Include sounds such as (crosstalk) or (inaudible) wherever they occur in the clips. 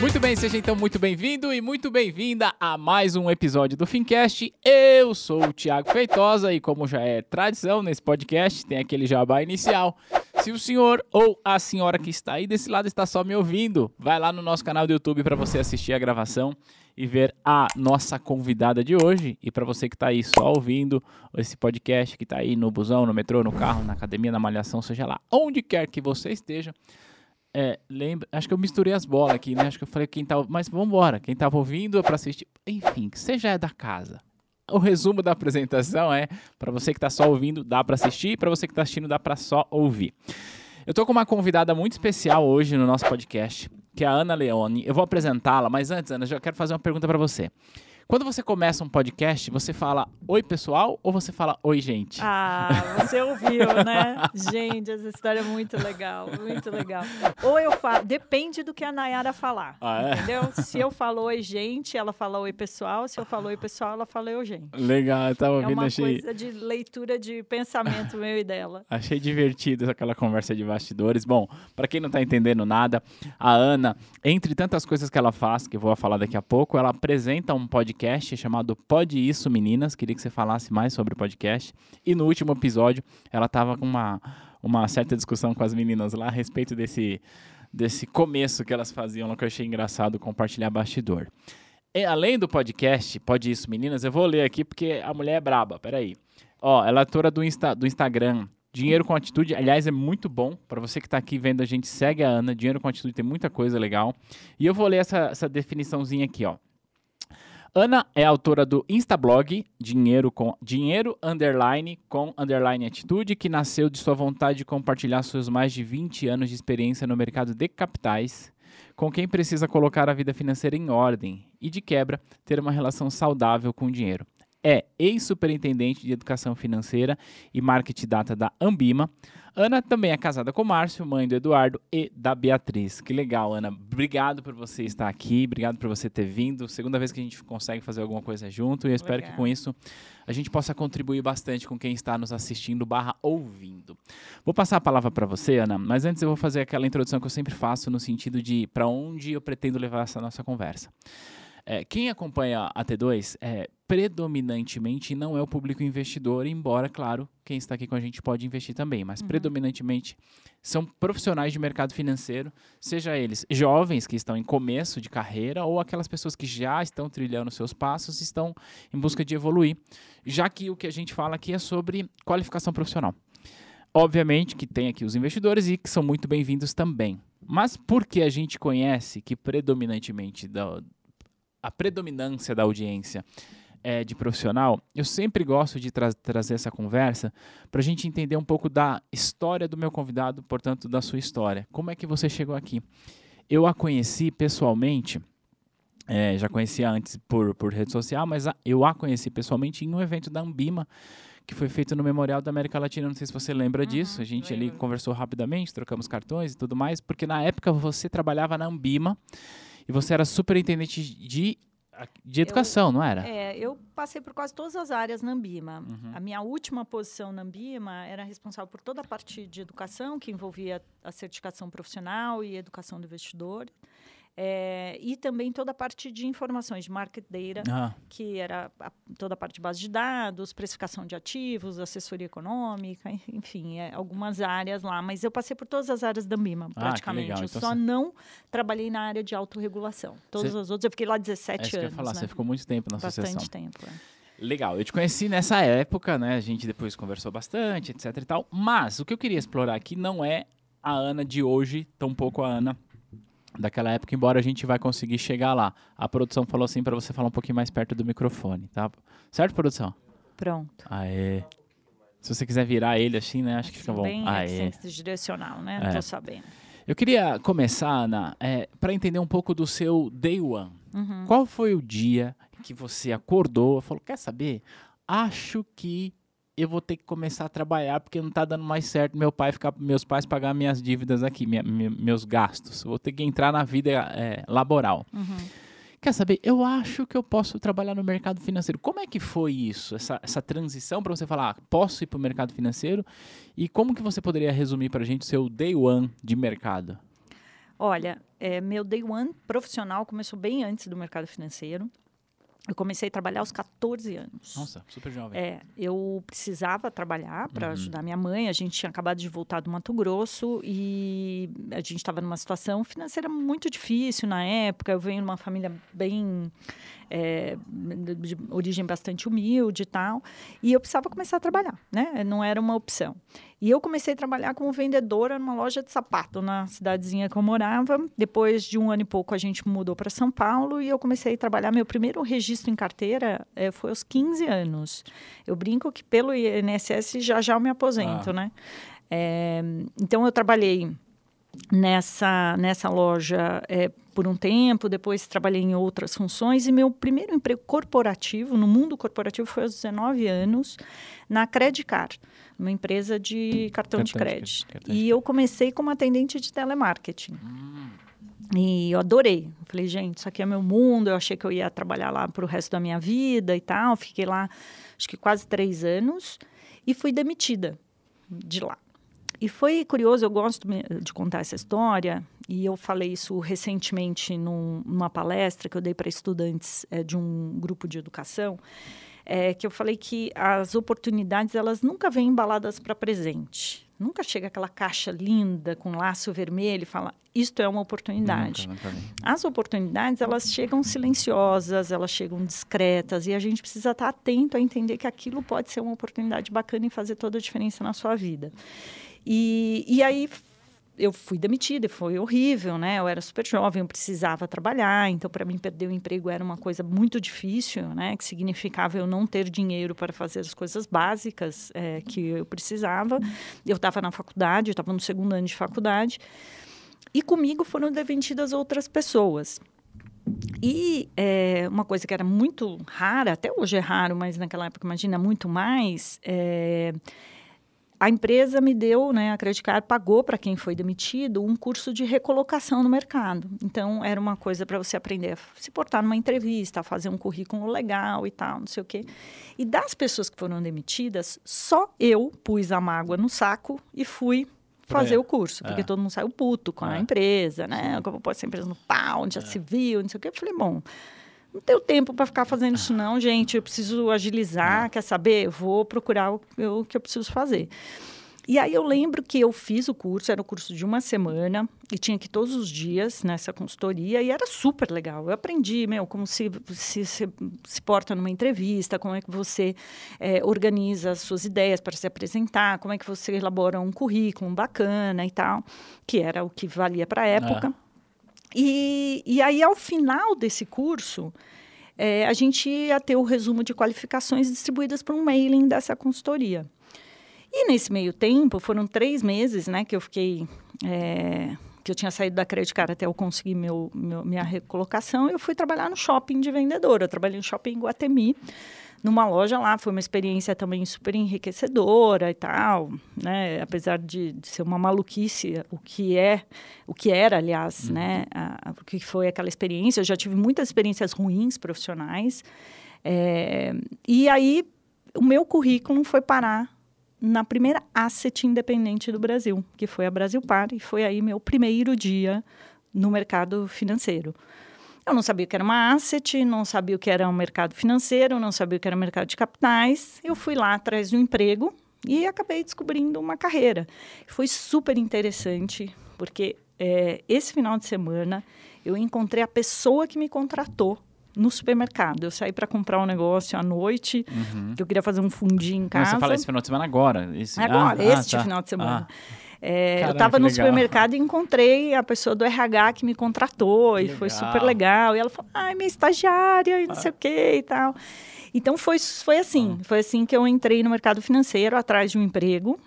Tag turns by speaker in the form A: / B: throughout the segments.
A: Muito bem, seja então muito bem-vindo e muito bem-vinda a mais um episódio do Fincast. Eu sou o Thiago Feitosa e como já é tradição nesse podcast, tem aquele jabá inicial. Se o senhor ou a senhora que está aí desse lado está só me ouvindo, vai lá no nosso canal do YouTube para você assistir a gravação e ver a nossa convidada de hoje. E para você que está aí só ouvindo esse podcast, que está aí no busão, no metrô, no carro, na academia, na malhação, seja lá onde quer que você esteja, é, lembra, acho que eu misturei as bolas aqui, né? Acho que eu falei quem tava, mas vamos embora, quem tava ouvindo é para assistir, enfim, você já é da casa. O resumo da apresentação é, para você que está só ouvindo, dá para assistir, para você que está assistindo, dá para só ouvir. Eu tô com uma convidada muito especial hoje no nosso podcast, que é a Ana Leone. Eu vou apresentá-la, mas antes, Ana, já quero fazer uma pergunta para você. Quando você começa um podcast, você fala oi pessoal ou você fala oi gente?
B: Ah, você ouviu, né? gente, essa história é muito legal, muito legal. Ou eu falo, depende do que a Nayara falar,
A: Ah, é?
B: entendeu? Se eu falo oi gente, ela fala oi pessoal. Se eu falo oi pessoal, ela fala oi gente.
A: Legal, eu tava
B: É
A: ouvindo,
B: uma
A: achei,
B: coisa de leitura de pensamento meu e dela. (laughs)
A: achei divertido aquela conversa de bastidores. Bom, para quem não tá entendendo nada, a Ana, entre tantas coisas que ela faz, que eu vou falar daqui a pouco, ela apresenta um podcast chamado Pode Isso Meninas. Queria que você falasse mais sobre o podcast. E no último episódio, ela tava com uma, uma certa discussão com as meninas lá a respeito desse, desse começo que elas faziam que eu achei engraçado compartilhar bastidor. E, além do podcast, Pode Isso Meninas, eu vou ler aqui porque a mulher é braba, peraí. Ó, ela é autora do, Insta, do Instagram Dinheiro com Atitude, aliás, é muito bom. Para você que está aqui vendo a gente, segue a Ana. Dinheiro com Atitude tem muita coisa legal. E eu vou ler essa, essa definiçãozinha aqui, ó. Ana é autora do Instablog Dinheiro com Dinheiro underline com underline atitude, que nasceu de sua vontade de compartilhar seus mais de 20 anos de experiência no mercado de capitais com quem precisa colocar a vida financeira em ordem e, de quebra, ter uma relação saudável com o dinheiro. É ex-superintendente de educação financeira e marketing data da Ambima. Ana também é casada com o Márcio, mãe do Eduardo e da Beatriz. Que legal, Ana. Obrigado por você estar aqui, obrigado por você ter vindo. Segunda vez que a gente consegue fazer alguma coisa junto e eu espero que
B: Legal.
A: com isso a gente possa contribuir bastante com quem está nos assistindo barra ouvindo. Vou passar a palavra para você, Ana, mas antes eu vou fazer aquela introdução que eu sempre faço no sentido de para onde eu pretendo levar essa nossa conversa. É, quem acompanha a T2 é predominantemente não é o público investidor, embora, claro, quem está aqui com a gente pode investir também, mas predominantemente são profissionais de mercado financeiro, seja eles jovens que estão em começo de carreira ou aquelas pessoas que já estão trilhando seus passos e estão em busca de evoluir, já que o que a gente fala aqui é sobre qualificação profissional. Obviamente que tem aqui os investidores e que são muito bem-vindos também. Mas porque a gente conhece que predominantemente da, a predominância da audiência é de profissional, eu sempre gosto de tra- trazer essa conversa para a gente entender um pouco da história do meu convidado, portanto, da sua história. Como é que você chegou aqui? Eu a conheci pessoalmente, é, já conhecia antes por, por rede social, mas a- eu a conheci pessoalmente em um evento da Ambima, que foi feito no Memorial da América Latina. Não sei se você lembra disso. A gente ali
B: lembro.
A: conversou rapidamente, trocamos cartões e tudo mais, porque na época você trabalhava na Ambima e você era superintendente de, de educação, não era?
B: É, eu passei por quase todas as áreas na Ambima.
A: Uhum.
B: A minha última posição na Ambima era responsável por toda a parte de educação, que envolvia a certificação profissional e educação do investidor. É, e também toda a parte de informações, de market data,
A: Ah,
B: que era a- toda a parte de base de dados, precificação de ativos, assessoria econômica, enfim, é, algumas áreas lá. Mas eu passei por todas as áreas da Ambima,
A: Ah,
B: praticamente.
A: legal.
B: Eu
A: Então
B: só
A: você-
B: não trabalhei na área de autorregulação. Todas as outras, eu fiquei lá
A: é
B: 17
A: isso que eu ia
B: anos.
A: falar.
B: né?
A: Você ficou muito tempo na
B: Bastante
A: associação.
B: tempo. é.
A: Legal, eu te conheci nessa época, né? A gente depois conversou bastante, etc e tal. Mas o que eu queria explorar aqui não é a Ana de hoje, tampouco a Ana daquela época, embora a gente vai conseguir chegar lá. A produção falou assim para você falar um pouquinho mais perto do microfone, tá? Certo, produção?
B: Pronto.
A: Aê. Se você quiser virar ele assim, né? Acho que fica bom.
B: Bem
A: Aê.
B: direcional, né?
A: É.
B: Tô sabendo.
A: Eu queria começar, Ana, para entender um pouco do seu day one.
B: Uhum.
A: Qual foi o dia que você acordou e falou, quer saber? Acho que eu vou ter que começar a trabalhar porque não tá dando mais certo meu pai ficar, meus pais pagar minhas dívidas aqui, minha- me- meus gastos. Vou ter que entrar na vida é, laboral.
B: Uhum.
A: Quer saber? Eu acho que eu posso trabalhar no mercado financeiro. Como é que foi isso? Essa, essa transição para você falar, ah, posso ir para o mercado financeiro? E como que você poderia resumir para a gente seu day one de mercado?
B: Olha, é, meu day one profissional começou bem antes do mercado financeiro. Eu comecei a trabalhar aos 14 anos.
A: Nossa, super jovem.
B: É, eu precisava trabalhar para
A: Uhum.
B: ajudar minha mãe. A gente tinha acabado de voltar do Mato Grosso e a gente estava numa situação financeira muito difícil na época. Eu venho de uma família bem é, de origem bastante humilde e tal, e eu precisava começar a trabalhar, né? Não era uma opção. E eu comecei a trabalhar como vendedora numa loja de sapato na cidadezinha que eu morava. Depois de um ano e pouco a gente mudou para São Paulo e eu comecei a trabalhar. Meu primeiro registro em carteira eh, foi aos 15 anos. Eu brinco que pelo INSS já já eu me aposento,
A: Ah.
B: né? Eh, então eu trabalhei nessa, nessa loja é, por um tempo, depois trabalhei em outras funções e meu primeiro emprego corporativo, no mundo corporativo, foi aos 19 anos, na Credicar, uma empresa de cartão, de
A: Cartão de
B: crédito.
A: de
B: e eu comecei como atendente de telemarketing. E eu adorei. Eu falei, gente, isso aqui é meu mundo. Eu achei que eu ia trabalhar lá para o resto da minha vida e tal. Fiquei lá, acho que quase três anos. E fui demitida de lá. E foi curioso, eu gosto de contar essa história, e eu falei isso recentemente num- numa palestra que eu dei para estudantes eh, de um grupo de educação, eh, que eu falei que as oportunidades, elas nunca vêm embaladas para presente. Nunca chega aquela caixa linda com laço vermelho e fala, isto é uma oportunidade.
A: Nunca, nunca.
B: As oportunidades, elas chegam silenciosas, elas chegam discretas e a gente precisa estar atento a entender que aquilo pode ser uma oportunidade bacana e fazer toda a diferença na sua vida. E, e aí eu fui demitida foi horrível, né? Eu era super jovem, eu precisava trabalhar, então para mim perder o emprego era uma coisa muito difícil, né? Que significava eu não ter dinheiro para fazer as coisas básicas eh, que eu precisava. Eu estava na faculdade, eu estava no segundo ano de faculdade. E comigo foram demitidas outras pessoas. E é, uma coisa que era muito rara, até hoje é raro, mas naquela época, imagina, muito mais. é, a empresa me deu, né, a Credit Card pagou para quem foi demitido um curso de recolocação no mercado. Então, era uma coisa para você aprender a se portar numa entrevista, a fazer um currículo legal e tal, não sei o quê. E das pessoas que foram demitidas, só eu pus a mágoa no saco e fui fazer
A: ela.
B: o curso, porque
A: É.
B: todo mundo saiu puto com
A: É.
B: a empresa, né? Como pôr essa empresa no pau, onde já
A: É.
B: se viu, não sei o quê. Eu falei, bom, não tenho tempo para ficar fazendo isso não, gente. Eu preciso agilizar,
A: É.
B: quer saber? Eu vou procurar o, o que eu preciso fazer. E aí eu lembro que eu fiz o curso, era um curso de uma semana, e tinha que ir todos os dias nessa consultoria, e era super legal. Eu aprendi, meu, como se se, se, se porta numa entrevista, como é que você eh, organiza as suas ideias para se apresentar, como é que você elabora um currículo bacana e tal, que era o que valia para a época. E, e aí, ao final desse curso, eh, a gente ia ter o resumo de qualificações distribuídas por um mailing dessa consultoria. E nesse meio tempo, foram três meses né, que eu fiquei. eh, que eu tinha saído da Credit Card até eu conseguir meu, meu- minha recolocação, eu fui trabalhar no shopping de vendedora. Eu trabalhei no shopping em Guatemi, numa loja lá. Foi uma experiência também super enriquecedora e tal, né? Apesar de, de ser uma maluquice, o que é, o que era, aliás, né? A- a- o que foi aquela experiência. Eu já tive muitas experiências ruins profissionais. É, e aí, o meu currículo foi parar na primeira asset independente do Brasil, que foi a Brasil Par, e foi aí meu primeiro dia no mercado financeiro. Eu não sabia o que era uma asset, não sabia o que era um mercado financeiro, não sabia o que era um mercado de capitais. Eu fui lá atrás de um emprego e acabei descobrindo uma carreira. Foi super interessante, porque eh, esse final de semana eu encontrei a pessoa que me contratou no supermercado. Eu saí para comprar um negócio à noite, que eu queria fazer um fundinho em
A: Não,
B: casa.
A: você fala esse final de semana agora. Esse...
B: Agora,
A: ah,
B: este
A: ah, tá.
B: final de semana.
A: Ah,
B: É, eu
A: Caramba,
B: estava
A: que
B: no supermercado e encontrei a pessoa do RH que me contratou e foi
A: Legal.
B: super legal. E ela falou, ai, minha estagiária e não sei o que e tal. Então, foi, foi assim.
A: Ah.
B: Foi assim que eu entrei no mercado financeiro, atrás de um emprego.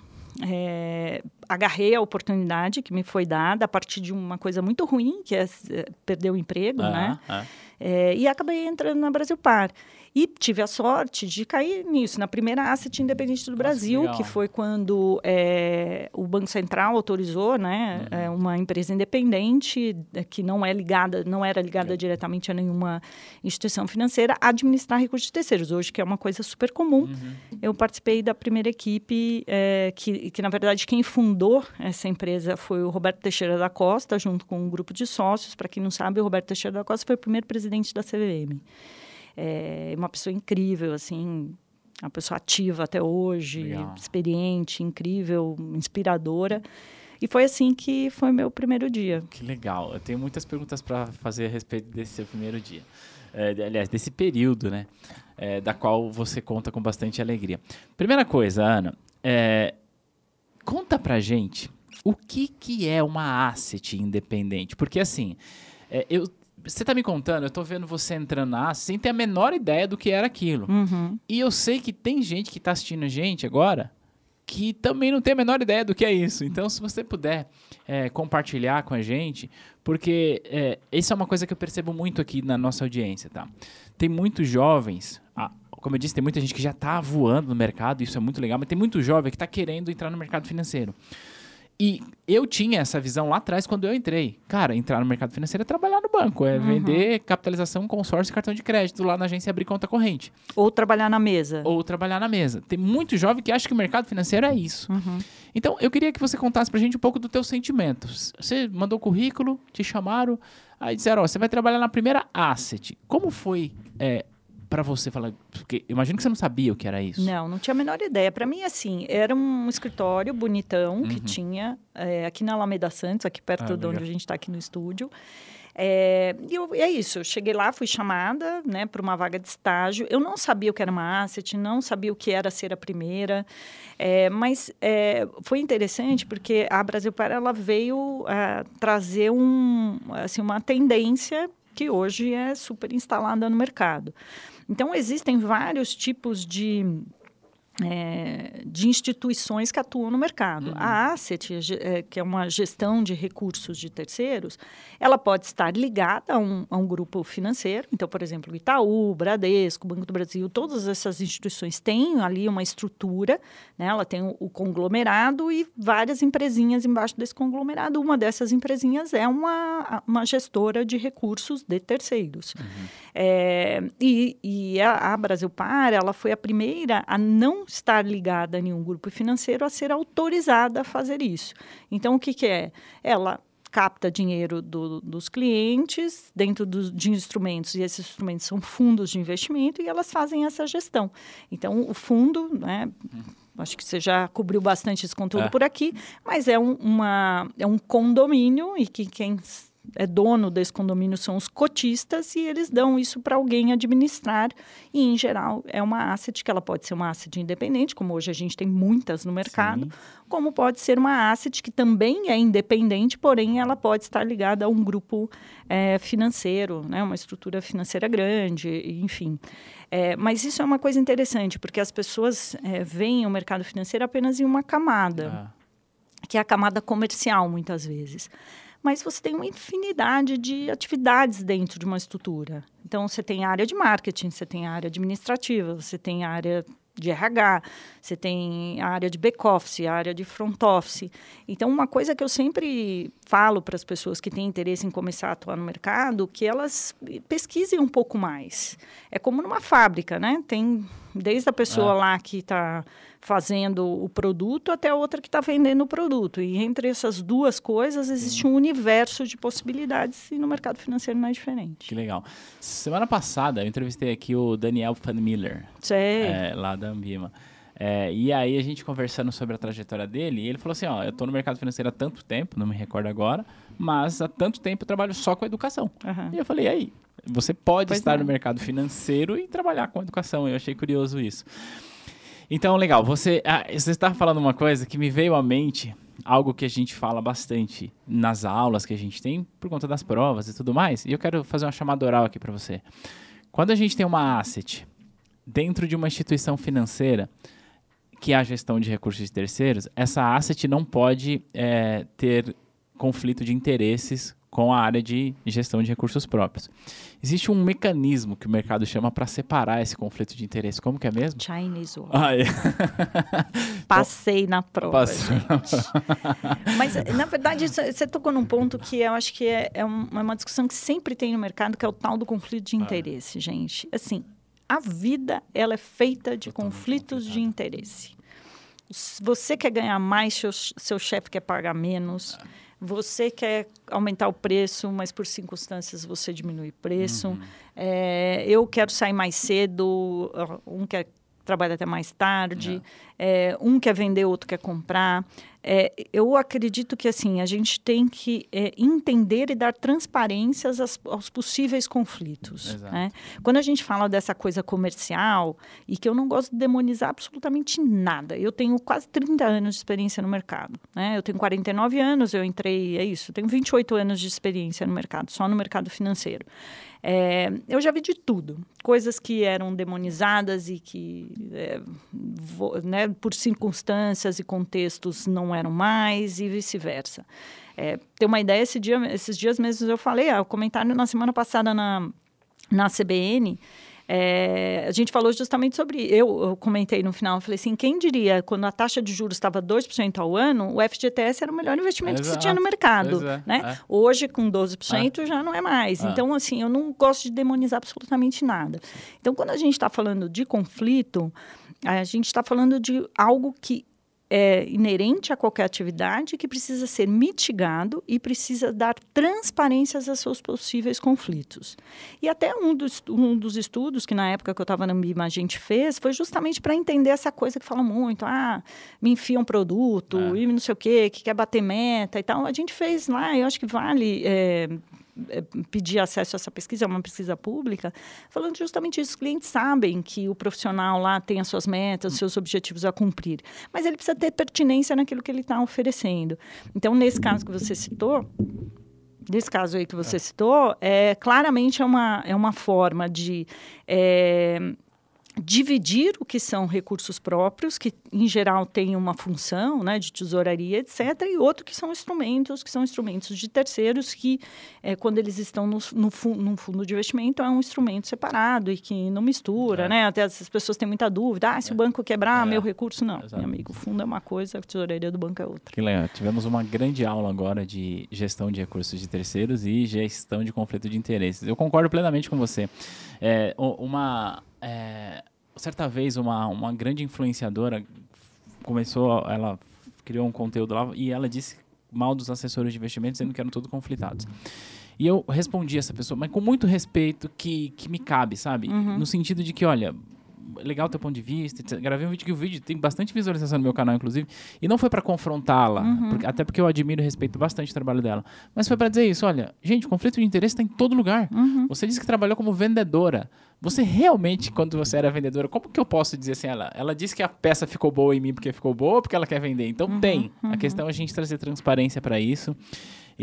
B: É, agarrei a oportunidade que me foi dada a partir de uma coisa muito ruim, que é eh, perder o emprego,
A: ah,
B: né?
A: ah.
B: É, e acabei entrando na Brasil Par. E tive a sorte de cair nisso, na primeira asset independente do
A: Nossa,
B: Brasil,
A: legal.
B: que foi quando é, o Banco Central autorizou né,
A: Uhum.
B: é, uma empresa independente, é, que não é ligada, não era ligada diretamente a nenhuma instituição financeira, a administrar recursos de terceiros, hoje que é uma coisa super comum.
A: Uhum.
B: Eu participei da primeira equipe, é, que, que, na verdade, quem fundou essa empresa foi o Roberto Teixeira da Costa, junto com um grupo de sócios. Para quem não sabe, o Roberto Teixeira da Costa foi o primeiro presidente da CVM. É uma pessoa incrível, assim, uma pessoa ativa até hoje,
A: Legal.
B: experiente, incrível, inspiradora. E foi assim que foi meu primeiro dia.
A: Que legal. Eu tenho muitas perguntas para fazer a respeito desse seu primeiro dia. É, aliás, desse período, né? É, da qual você conta com bastante alegria. Primeira coisa, Ana, é, conta pra gente o que, que é uma asset independente. Porque assim, é, eu, você tá me contando, eu tô vendo você entrando asset sem ter a menor ideia do que era aquilo.
B: Uhum.
A: E eu sei que tem gente que está assistindo a gente agora que também não tem a menor ideia do que é isso. Então, se você puder é, compartilhar com a gente, porque é, isso é uma coisa que eu percebo muito aqui na nossa audiência, tá? Tem muitos jovens, ah, como eu disse, tem muita gente que já está voando no mercado, isso é muito legal, mas tem muito jovem que está querendo entrar no mercado financeiro. E eu tinha essa visão lá atrás quando eu entrei. Cara, entrar no mercado financeiro é trabalhar no banco, é vender capitalização, consórcio e cartão de crédito lá na agência abrir conta corrente
B: Ou trabalhar na mesa.
A: ou trabalhar na mesa. Tem muito jovem que acha que o mercado financeiro é isso.
B: Uhum.
A: Então, eu queria que você contasse pra gente um pouco do teu sentimento. Você mandou currículo, te chamaram, aí disseram, ó, você vai trabalhar na primeira asset. Como foi é, para você falar? Porque imagino que você não sabia o que era isso.
B: Não, não tinha a menor ideia. Para mim, assim, era um escritório bonitão que
A: Uhum.
B: tinha é, aqui na Alameda Santos, aqui perto
A: Ah,
B: de onde a gente está aqui no estúdio. É, e eu- é isso, eu cheguei lá, fui chamada né, para uma vaga de estágio. Eu não sabia o que era uma asset, não sabia o que era ser a primeira, é, mas é, foi interessante porque a Brasil Para ela veio ah, trazer um, assim, uma tendência que hoje é super instalada no mercado. Então, existem vários tipos de, é, de instituições que atuam no mercado. A Asset, é, que é uma gestão de recursos de terceiros, ela pode estar ligada a um, a um grupo financeiro. Então, por exemplo, Itaú, Bradesco, Banco do Brasil, todas essas instituições têm ali uma estrutura, né? ela tem o, o conglomerado e várias empresinhas embaixo desse conglomerado. Uma dessas empresinhas é uma, uma gestora de recursos de terceiros. É, e e a, a Brasil Par, ela foi a primeira a não estar ligada a nenhum grupo financeiro a ser autorizada a fazer isso. Então, o que, que é? Ela capta dinheiro do- dos clientes dentro dos, de instrumentos, e esses instrumentos são fundos de investimento, e elas fazem essa gestão. Então, o fundo, né, acho que você já cobriu bastante esse conteúdo
A: É.
B: por aqui, mas é um, uma, é um condomínio e que quem é dono desse condomínio são os cotistas e eles dão isso para alguém administrar e em geral é uma asset que ela pode ser uma asset independente como hoje a gente tem muitas no mercado
A: Sim.
B: como pode ser uma asset que também é independente porém ela pode estar ligada a um grupo eh, financeiro né uma estrutura financeira grande enfim É, mas isso é uma coisa interessante porque as pessoas eh, veem o mercado financeiro apenas em uma camada
A: Ah,
B: que é a camada comercial, muitas vezes. Mas você tem uma infinidade de atividades dentro de uma estrutura. Então, você tem área de marketing, você tem área administrativa, você tem área de RH, você tem a área de back-office, a área de front-office. Então, uma coisa que eu sempre falo para as pessoas que têm interesse em começar a atuar no mercado, que elas pesquisem um pouco mais. É como numa fábrica, né? Tem desde a pessoa
A: Ah.
B: lá que está fazendo o produto até a outra que está vendendo o produto. E entre essas duas coisas existe um universo de possibilidades e no mercado financeiro não é diferente.
A: que legal. Semana passada eu entrevistei aqui o Daniel Van Miller, é, lá da Ambima. É, e aí a gente conversando sobre a trajetória dele, e ele falou assim, ó, eu tô no mercado financeiro há tanto tempo, não me recordo agora, mas há tanto tempo eu trabalho só com educação.
B: Aham.
A: E eu falei, e aí? Você pode
B: Pois
A: estar
B: é.
A: no mercado financeiro e trabalhar com educação. Eu achei curioso isso. Então, legal. Você, ah, você estava falando uma coisa que me veio à mente, algo que a gente fala bastante nas aulas que a gente tem, por conta das provas e tudo mais. E eu quero fazer uma chamada oral aqui para você. Quando a gente tem uma asset dentro de uma instituição financeira, que é a gestão de recursos de terceiros, essa asset não pode eh, ter conflito de interesses com a área de gestão de recursos próprios. Existe um mecanismo que o mercado chama para separar esse conflito de interesse. Como que é mesmo?
B: Chinese Wall.
A: Ah, é. (laughs)
B: Passei na prova,
A: Passei. (laughs)
B: Mas, na verdade, você tocou num ponto que eu acho que é, é é uma discussão que sempre tem no mercado, que é o tal do conflito de interesse, gente. Assim, a vida, ela é feita de
A: Totalmente
B: conflitos de
A: complicada.
B: interesse. Se você quer ganhar mais, seu, seu chefe quer pagar menos. Você quer aumentar o preço, mas por circunstâncias você diminui o preço. É, eu quero sair mais cedo, um quer trabalhar até mais tarde. É, um quer vender, outro quer comprar. É, eu acredito que assim a gente tem que é, entender e dar transparências às- aos possíveis conflitos. Né? Quando a gente fala dessa coisa comercial, e que eu não gosto de demonizar absolutamente nada, eu tenho quase 30 anos de experiência no mercado. Né? Eu tenho 49 anos, eu entrei, é isso, tenho 28 anos de experiência no mercado, só no mercado financeiro. É, eu já vi de tudo, coisas que eram demonizadas e que, é, vo- né, por circunstâncias e contextos não eram mais e vice-versa. É, ter uma ideia, esse dia, esses dias mesmo eu falei, ah, o comentário na semana passada na, na CBN, é, a gente falou justamente sobre. Eu, eu comentei no final, eu falei assim: quem diria, quando a taxa de juros estava 2% ao ano, o FGTS era o melhor investimento que se tinha no
A: Exato.
B: mercado.
A: É,
B: né?
A: é.
B: Hoje, com 12%, já não é mais.
A: É.
B: Então, assim, eu não gosto de demonizar absolutamente nada. Então, quando a gente está falando de conflito, a gente está falando de algo que é inerente a qualquer atividade que precisa ser mitigado e precisa dar transparências a seus possíveis conflitos. E até um dos, um dos estudos que na época que eu estava na Ambima a gente fez foi justamente para entender essa coisa que fala muito, ah, me enfia um produto
A: É.
B: e não sei o quê, que quer bater meta e tal. A gente fez lá, eu acho que vale é, pedir acesso a essa pesquisa, é uma pesquisa pública, falando justamente isso. Os clientes sabem que o profissional lá tem as suas metas, os seus objetivos a cumprir, mas ele precisa ter pertinência naquilo que ele está oferecendo. Então, nesse caso que você citou, Nesse caso aí que você citou, é, claramente é uma, é uma forma de é, dividir o que são recursos próprios, que em geral têm uma função né, de tesouraria, etc., e outro que são instrumentos, que são instrumentos de terceiros, que é, quando eles estão no, no, fu- num fundo de investimento é um instrumento separado e que não mistura,
A: É.
B: né? Até as pessoas têm muita dúvida, ah, se o banco quebrar,
A: É.
B: meu recurso, não.
A: Exato.
B: Meu amigo, o fundo é uma coisa, a tesouraria do banco é outra.
A: Que legal. Tivemos uma grande aula agora de gestão de recursos de terceiros e gestão de conflito de interesses. Eu concordo plenamente com você. É, uma é, certa vez uma, uma grande influenciadora começou, ela criou um conteúdo lá e ela disse mal dos assessores de investimentos, dizendo que eram todos conflitados. E eu respondi essa pessoa, mas com muito respeito que, que me cabe, sabe? No sentido de que, olha, legal teu ponto de vista. Gravei um vídeo que o vídeo tem bastante visualização no meu canal, inclusive. E não foi para confrontá-la, porque- até porque eu admiro e respeito bastante o trabalho dela. Mas foi para dizer isso: olha, gente, conflito de interesse está em todo lugar. Você disse que trabalhou como vendedora. Você realmente, quando você era vendedora, como que eu posso dizer assim? Ela, ela disse que a peça ficou boa em mim porque ficou boa ou porque ela quer vender. Então tem. A questão é a gente trazer transparência para isso.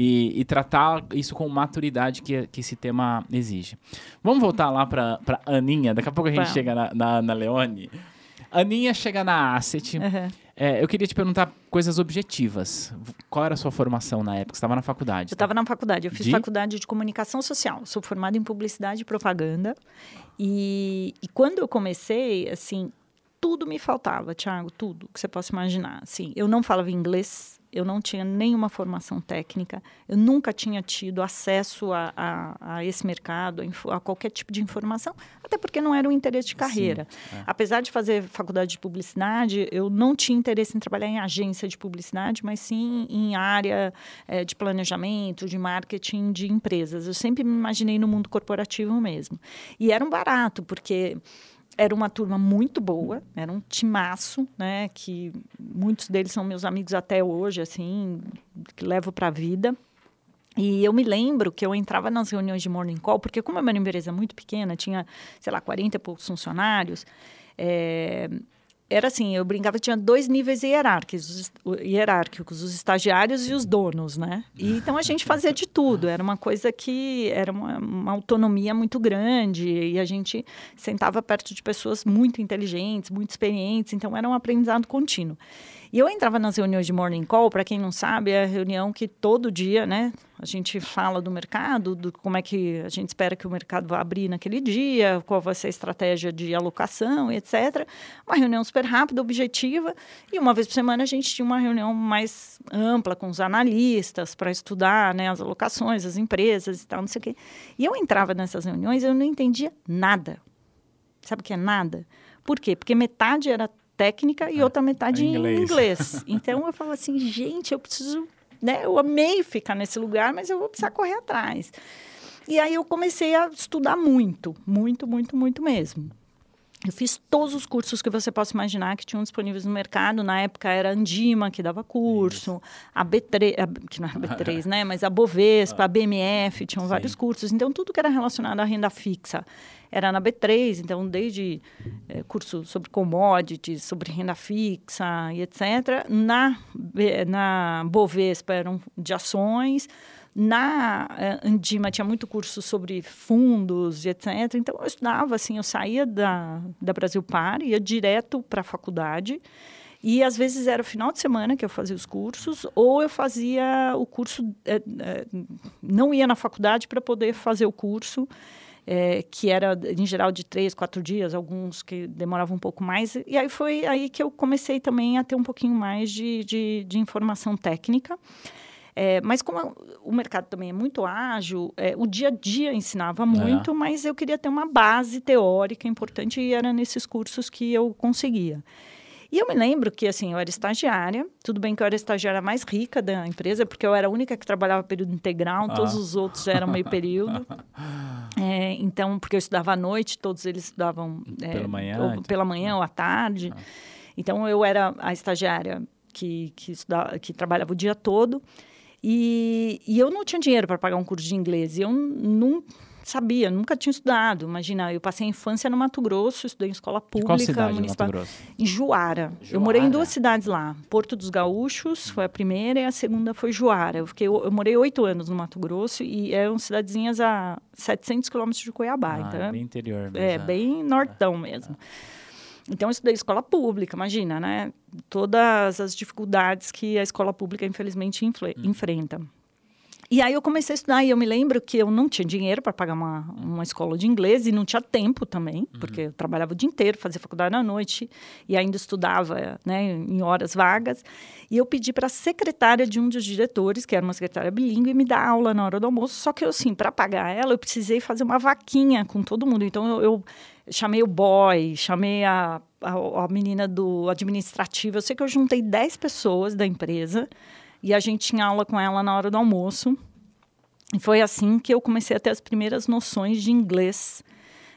A: E, e tratar isso com maturidade que, que esse tema exige. Vamos voltar lá para Aninha. Daqui a pouco a gente
B: Vamos.
A: chega na, na, na Leone. Aninha chega na Asset.
B: Uhum.
A: É, eu queria te perguntar coisas objetivas. Qual era a sua formação na época? Você estava na faculdade.
B: Eu estava na faculdade, eu fiz
A: De?
B: faculdade de comunicação social. Sou formada em publicidade e propaganda. E, e quando eu comecei, assim, tudo me faltava, Thiago, tudo que você possa imaginar. Assim, eu não falava inglês, eu não tinha nenhuma formação técnica, eu nunca tinha tido acesso a, a, a esse mercado, a, qualquer tipo de informação, até porque não era um interesse de carreira.
A: é.
B: Apesar de fazer faculdade de publicidade, eu não tinha interesse em trabalhar em agência de publicidade, mas sim em área eh, de planejamento, de marketing de empresas. Eu sempre me imaginei no mundo corporativo mesmo. E era um barato, porque era uma turma muito boa, era um timaço, né? Que muitos deles são meus amigos até hoje, assim, que levo para a vida. E eu me lembro que eu entrava nas reuniões de morning call, porque como é uma empresa muito pequena, tinha, sei lá, 40 e poucos funcionários, é, era assim, eu brincava tinha dois níveis hierárquicos, os, hierárquicos, os estagiários e os donos, né? E, então a gente fazia de tudo, era uma coisa que era uma, uma autonomia muito grande e a gente sentava perto de pessoas muito inteligentes, muito experientes, então era um aprendizado contínuo. E eu entrava nas reuniões de morning call, para quem não sabe, é a reunião que todo dia, né, a gente fala do mercado, do como é que a gente espera que o mercado vá abrir naquele dia, qual vai ser a estratégia de alocação, etc. Uma reunião super rápida, objetiva, e uma vez por semana a gente tinha uma reunião mais ampla com os analistas para estudar, né, as alocações, as empresas e tal, não sei o quê. E eu entrava nessas reuniões, eu não entendia nada. Sabe o que é nada? Por quê? Porque metade era técnica e é, outra metade em inglês. inglês. (laughs) Então eu falava assim, gente, eu preciso, né? Eu amei ficar nesse lugar, mas eu vou precisar correr atrás. E aí eu comecei a estudar muito, muito, muito, muito mesmo. Eu fiz todos os cursos que você possa imaginar que tinham disponíveis no mercado. Na época era a Andima que dava curso, Isso. a B3, a, que não era B3, (laughs) né? Mas a Bovespa, a BMF, tinham Sim. vários cursos. Então, tudo que era relacionado à renda fixa era na B3. Então, desde é, curso sobre commodities, sobre renda fixa e etc. Na, na Bovespa eram de ações na eh, Andima tinha muito curso sobre fundos e etc. Então eu estudava assim, eu saía da, da Brasil Par, ia direto para a faculdade. E às vezes era o final de semana que eu fazia os cursos, ou eu fazia o curso, é, é, não ia na faculdade para poder fazer o curso, é, que era em geral de três, quatro dias, alguns que demoravam um pouco mais. E aí foi aí que eu comecei também a ter um pouquinho mais de, de, de informação técnica. É, mas como o mercado também é muito ágil, é, o dia a dia ensinava muito, é. mas eu queria ter uma base teórica importante e era nesses cursos que eu conseguia. E eu me lembro que, assim, eu era estagiária. Tudo bem que eu era a estagiária mais rica da empresa, porque eu era a única que trabalhava período integral. Ah. Todos os outros eram meio período. (laughs) é, então, porque eu estudava à noite, todos eles estudavam...
A: É, pela manhã?
B: Ou, pela manhã ou à tarde. Ah. Então, eu era a estagiária que, que, estudava, que trabalhava o dia todo. E, e eu não tinha dinheiro para pagar um curso de inglês. E eu não sabia, nunca tinha estudado. Imagina, eu passei a infância no Mato Grosso, estudei em escola pública. Qual
A: cidade municipal. Mato Grosso?
B: Em Juara. Juara. Eu morei em duas cidades lá. Porto dos Gaúchos foi a primeira e a segunda foi Juara. Eu, fiquei, eu morei oito anos no Mato Grosso e eram cidadezinhas a 700 quilômetros de Cuiabá.
A: Ah,
B: então, é
A: bem interior.
B: Mesmo. É, é, bem nortão mesmo. É. Então, eu estudei escola pública, imagina, né? Todas as dificuldades que a escola pública, infelizmente, hum. enfrenta. E aí eu comecei a estudar e eu me lembro que eu não tinha dinheiro para pagar uma, uma escola de inglês e não tinha tempo também, uhum. porque eu trabalhava o dia inteiro, fazia faculdade à noite e ainda estudava né, em horas vagas. E eu pedi para a secretária de um dos diretores, que era uma secretária bilíngue, me dar aula na hora do almoço. Só que eu, assim, para pagar ela, eu precisei fazer uma vaquinha com todo mundo. Então eu, eu chamei o boy, chamei a, a, a menina do administrativo. Eu sei que eu juntei 10 pessoas da empresa e a gente tinha aula com ela na hora do almoço. E foi assim que eu comecei a ter as primeiras noções de inglês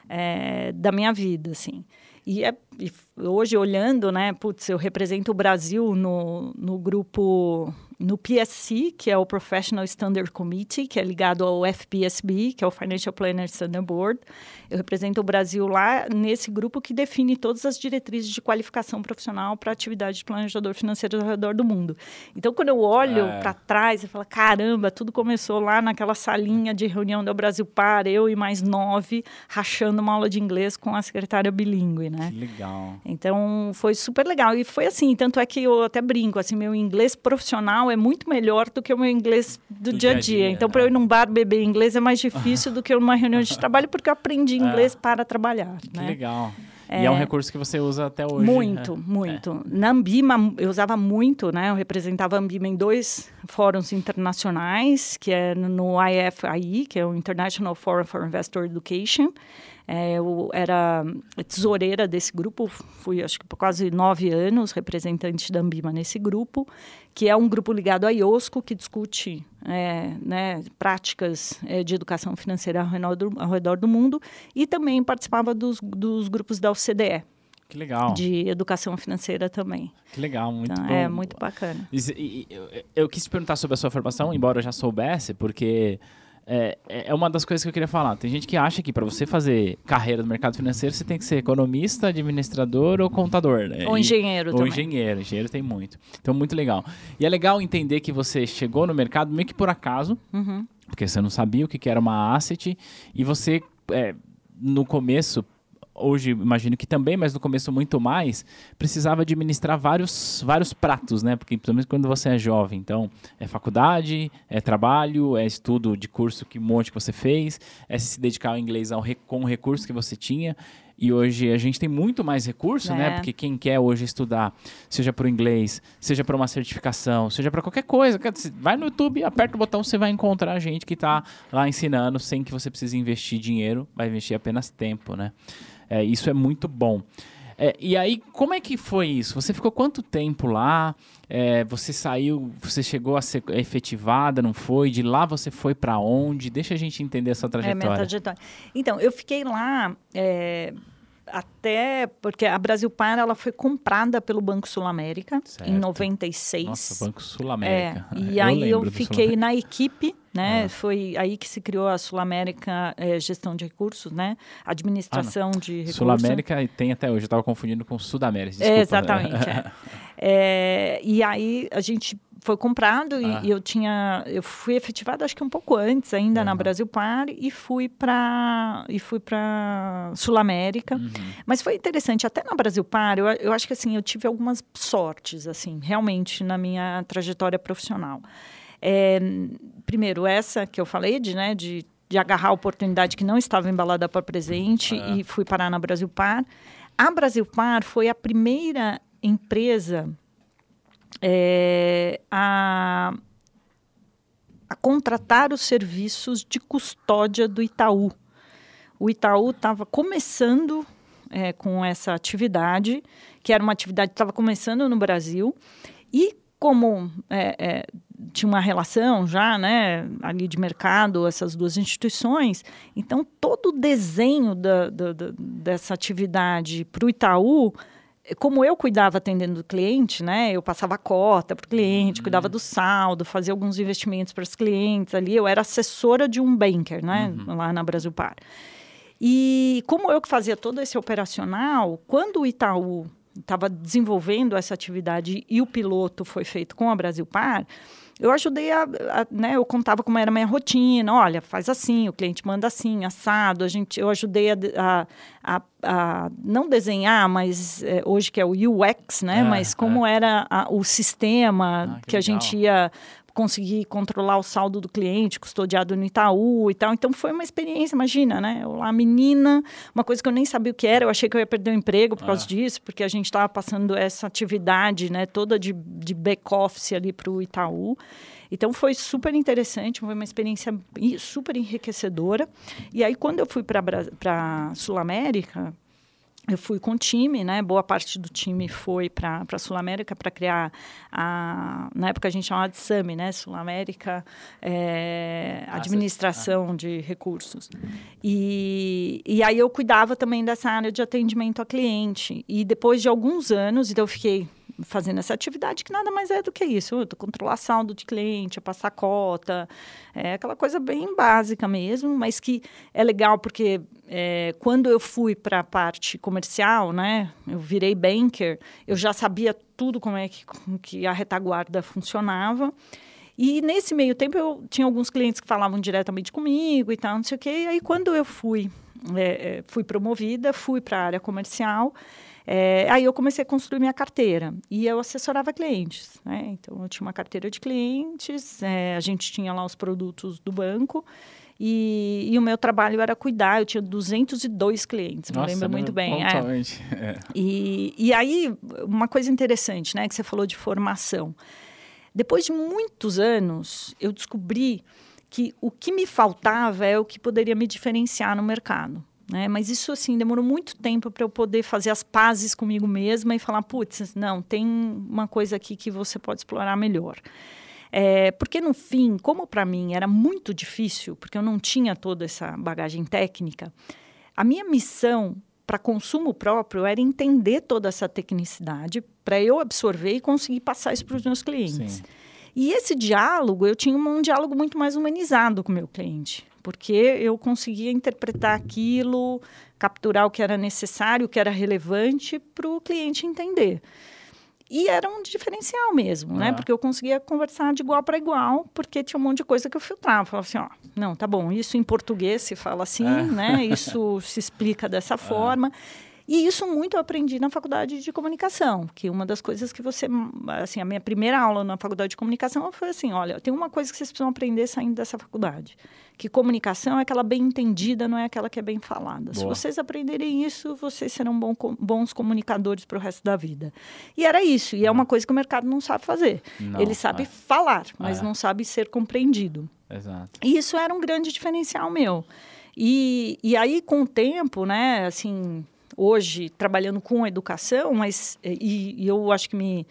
B: é, da minha vida, assim. E, é, e hoje, olhando, né, putz, eu represento o Brasil no, no grupo no PSC, que é o Professional Standard Committee, que é ligado ao FPSB, que é o Financial Planner Standard Board. Eu represento o Brasil lá nesse grupo que define todas as diretrizes de qualificação profissional para atividade de planejador financeiro ao redor do mundo. Então, quando eu olho é. para trás, eu falo, caramba, tudo começou lá naquela salinha de reunião do Brasil Par, eu e mais nove, rachando uma aula de inglês com a secretária bilíngue, né?
A: Que legal.
B: Então, foi super legal. E foi assim, tanto é que eu até brinco, assim, meu inglês profissional é muito melhor do que o meu inglês do, do dia a dia. dia. Então, para eu ir num bar beber inglês é mais difícil (laughs) do que numa reunião de trabalho, porque eu aprendi é. inglês para trabalhar.
A: Que
B: né?
A: legal. É, e é um recurso que você usa até hoje.
B: Muito,
A: né?
B: muito. É. Na Ambima, eu usava muito, né? Eu representava a Ambima em dois fóruns internacionais, que é no IFI, que é o International Forum for Investor Education, é, eu era tesoureira desse grupo, fui acho que por quase nove anos representante da Ambima nesse grupo, que é um grupo ligado à IOSCO, que discute é, né, práticas é, de educação financeira ao redor, do, ao redor do mundo, e também participava dos, dos grupos da OCDE.
A: Que legal.
B: De educação financeira também.
A: Que legal, muito
B: então,
A: bom.
B: É, muito bacana.
A: E, e, eu, eu quis te perguntar sobre a sua formação, embora eu já soubesse, porque é, é uma das coisas que eu queria falar. Tem gente que acha que para você fazer carreira no mercado financeiro, você tem que ser economista, administrador ou contador. Né?
B: Ou engenheiro
A: e,
B: também.
A: Ou engenheiro. Engenheiro tem muito. Então, muito legal. E é legal entender que você chegou no mercado meio que por acaso,
B: uhum.
A: porque você não sabia o que era uma asset, e você, é, no começo, hoje imagino que também, mas no começo muito mais, precisava administrar vários, vários pratos, né? Porque principalmente quando você é jovem, então é faculdade, é trabalho, é estudo de curso que um monte que você fez, é se dedicar ao inglês ao, com o recurso que você tinha. E hoje a gente tem muito mais recurso, né? é. né? Porque quem quer hoje estudar, seja para o inglês, seja para uma certificação, seja para qualquer coisa, vai no YouTube, aperta o botão, você vai encontrar gente que está lá ensinando sem que você precise investir dinheiro, vai investir apenas tempo, né? É, isso é muito bom. É, e aí, como é que foi isso? Você ficou quanto tempo lá? É, você saiu, você chegou a ser efetivada, não foi? De lá você foi para onde? Deixa a gente entender essa trajetória. É, minha trajetória.
B: Então, eu fiquei lá é, até porque a Brasil Par ela foi comprada pelo Banco Sul América em 96.
A: Nossa, Banco Sul América.
B: É, e eu aí eu fiquei na equipe, né? Ah. Foi aí que se criou a Sul América é, Gestão de Recursos, né? Administração ah, de recursos.
A: Sul América tem até hoje, eu estava confundindo com Sudamérica.
B: É, exatamente. (laughs) é. e aí a gente foi comprado ah. e, eu tinha eu fui efetivada acho que um pouco antes ainda uhum. na Brasil Par e fui para e fui para Sul América uhum. mas foi interessante até na Brasil Par eu, eu acho que assim eu tive algumas sortes assim realmente na minha trajetória profissional é, primeiro essa que eu falei de né de, de agarrar a oportunidade que não estava embalada para presente ah. e fui parar na Brasil Par a Brasil Par foi a primeira empresa é, a, a contratar os serviços de custódia do Itaú. O Itaú estava começando é, com essa atividade, que era uma atividade que estava começando no Brasil, e como é, é, tinha uma relação já, né, ali de mercado, essas duas instituições, então todo o desenho da, da, da dessa atividade para o Itaú como eu cuidava atendendo o cliente, né? Eu passava cota para o cliente, uhum. cuidava do saldo, fazia alguns investimentos para os clientes ali. Eu era assessora de um banker, né? Uhum. Lá na Brasil Par. E como eu que fazia todo esse operacional, quando o Itaú estava desenvolvendo essa atividade e o piloto foi feito com a Brasil Par, eu ajudei a, a, né, eu contava como era a minha rotina, olha, faz assim, o cliente manda assim, assado, a gente, eu ajudei a, a, a não desenhar, mas é, hoje que é o UX, né, é, mas como é. era o sistema ah, que, que a gente ia conseguir controlar o saldo do cliente, custodiado no Itaú e tal. Então foi uma experiência, imagina, né? Eu lá, menina, uma coisa que eu nem sabia o que era, eu achei que eu ia perder o emprego por causa ah. disso, porque a gente estava passando essa atividade, né, toda de, de back-office ali para o Itaú. Então foi super interessante, foi uma experiência super enriquecedora. E aí, quando eu fui para Sul América, eu fui com o time, né? Boa parte do time foi para a Sul América para criar a na época a gente chamava de SAMI, né? Sul América é, Administração de Recursos. E, e aí eu cuidava também dessa área de atendimento a cliente. E depois de alguns anos, então eu fiquei fazendo essa atividade que nada mais é do que isso, controlar saldo de cliente, passar cota, é aquela coisa bem básica mesmo, mas que é legal porque é, quando eu fui para a parte comercial, né, eu virei banker, eu já sabia tudo como é que, que a retaguarda funcionava. E nesse meio tempo eu tinha alguns clientes que falavam diretamente comigo e tal, não sei o quê. E aí quando eu fui, é, é fui promovida, fui para a área comercial, é, aí eu comecei a construir minha carteira e eu assessorava clientes. Né? Então eu tinha uma carteira de clientes, é, a gente tinha lá os produtos do banco e, e, o meu trabalho era cuidar, eu tinha 202 clientes, Nossa, me lembro muito bem. É. é. E, e aí, uma coisa interessante, né, que você falou de formação. Depois de muitos anos, eu descobri que o que me faltava é o que poderia me diferenciar no mercado. Né? Mas isso, assim, demorou muito tempo para eu poder fazer as pazes comigo mesma e falar, putz, não, tem uma coisa aqui que você pode explorar melhor. É, porque no fim, como para mim era muito difícil, porque eu não tinha toda essa bagagem técnica, a minha missão para consumo próprio era entender toda essa tecnicidade para eu absorver e conseguir passar isso para os meus clientes. Sim. E esse diálogo, eu tinha um, um diálogo muito mais humanizado com o meu cliente, porque eu conseguia interpretar aquilo, capturar o que era necessário, o que era relevante para o cliente entender. e era um diferencial mesmo, né?
A: Ah.
B: Porque eu conseguia conversar de igual para igual, porque tinha um monte de coisa que eu filtrava. Falava assim, ó, não, tá bom, isso em português se fala assim,
A: É.
B: né? Isso se explica dessa (laughs) forma. E isso muito eu aprendi na faculdade de comunicação, que uma das coisas que você, assim, a minha primeira aula na faculdade de comunicação foi assim, olha, tem uma coisa que vocês precisam aprender saindo dessa faculdade, que comunicação é aquela bem entendida, não é aquela que é bem falada. Se
A: Boa.
B: vocês aprenderem isso, vocês serão bons comunicadores para o resto da vida. E era isso, e é uma coisa que o mercado não sabe fazer.
A: Não,
B: Ele sabe
A: é.
B: falar, mas
A: É.
B: não sabe ser compreendido.
A: Exato.
B: E isso era um grande diferencial meu. E, e aí, com o tempo, né, assim, hoje trabalhando com educação, mas e, e eu acho que me,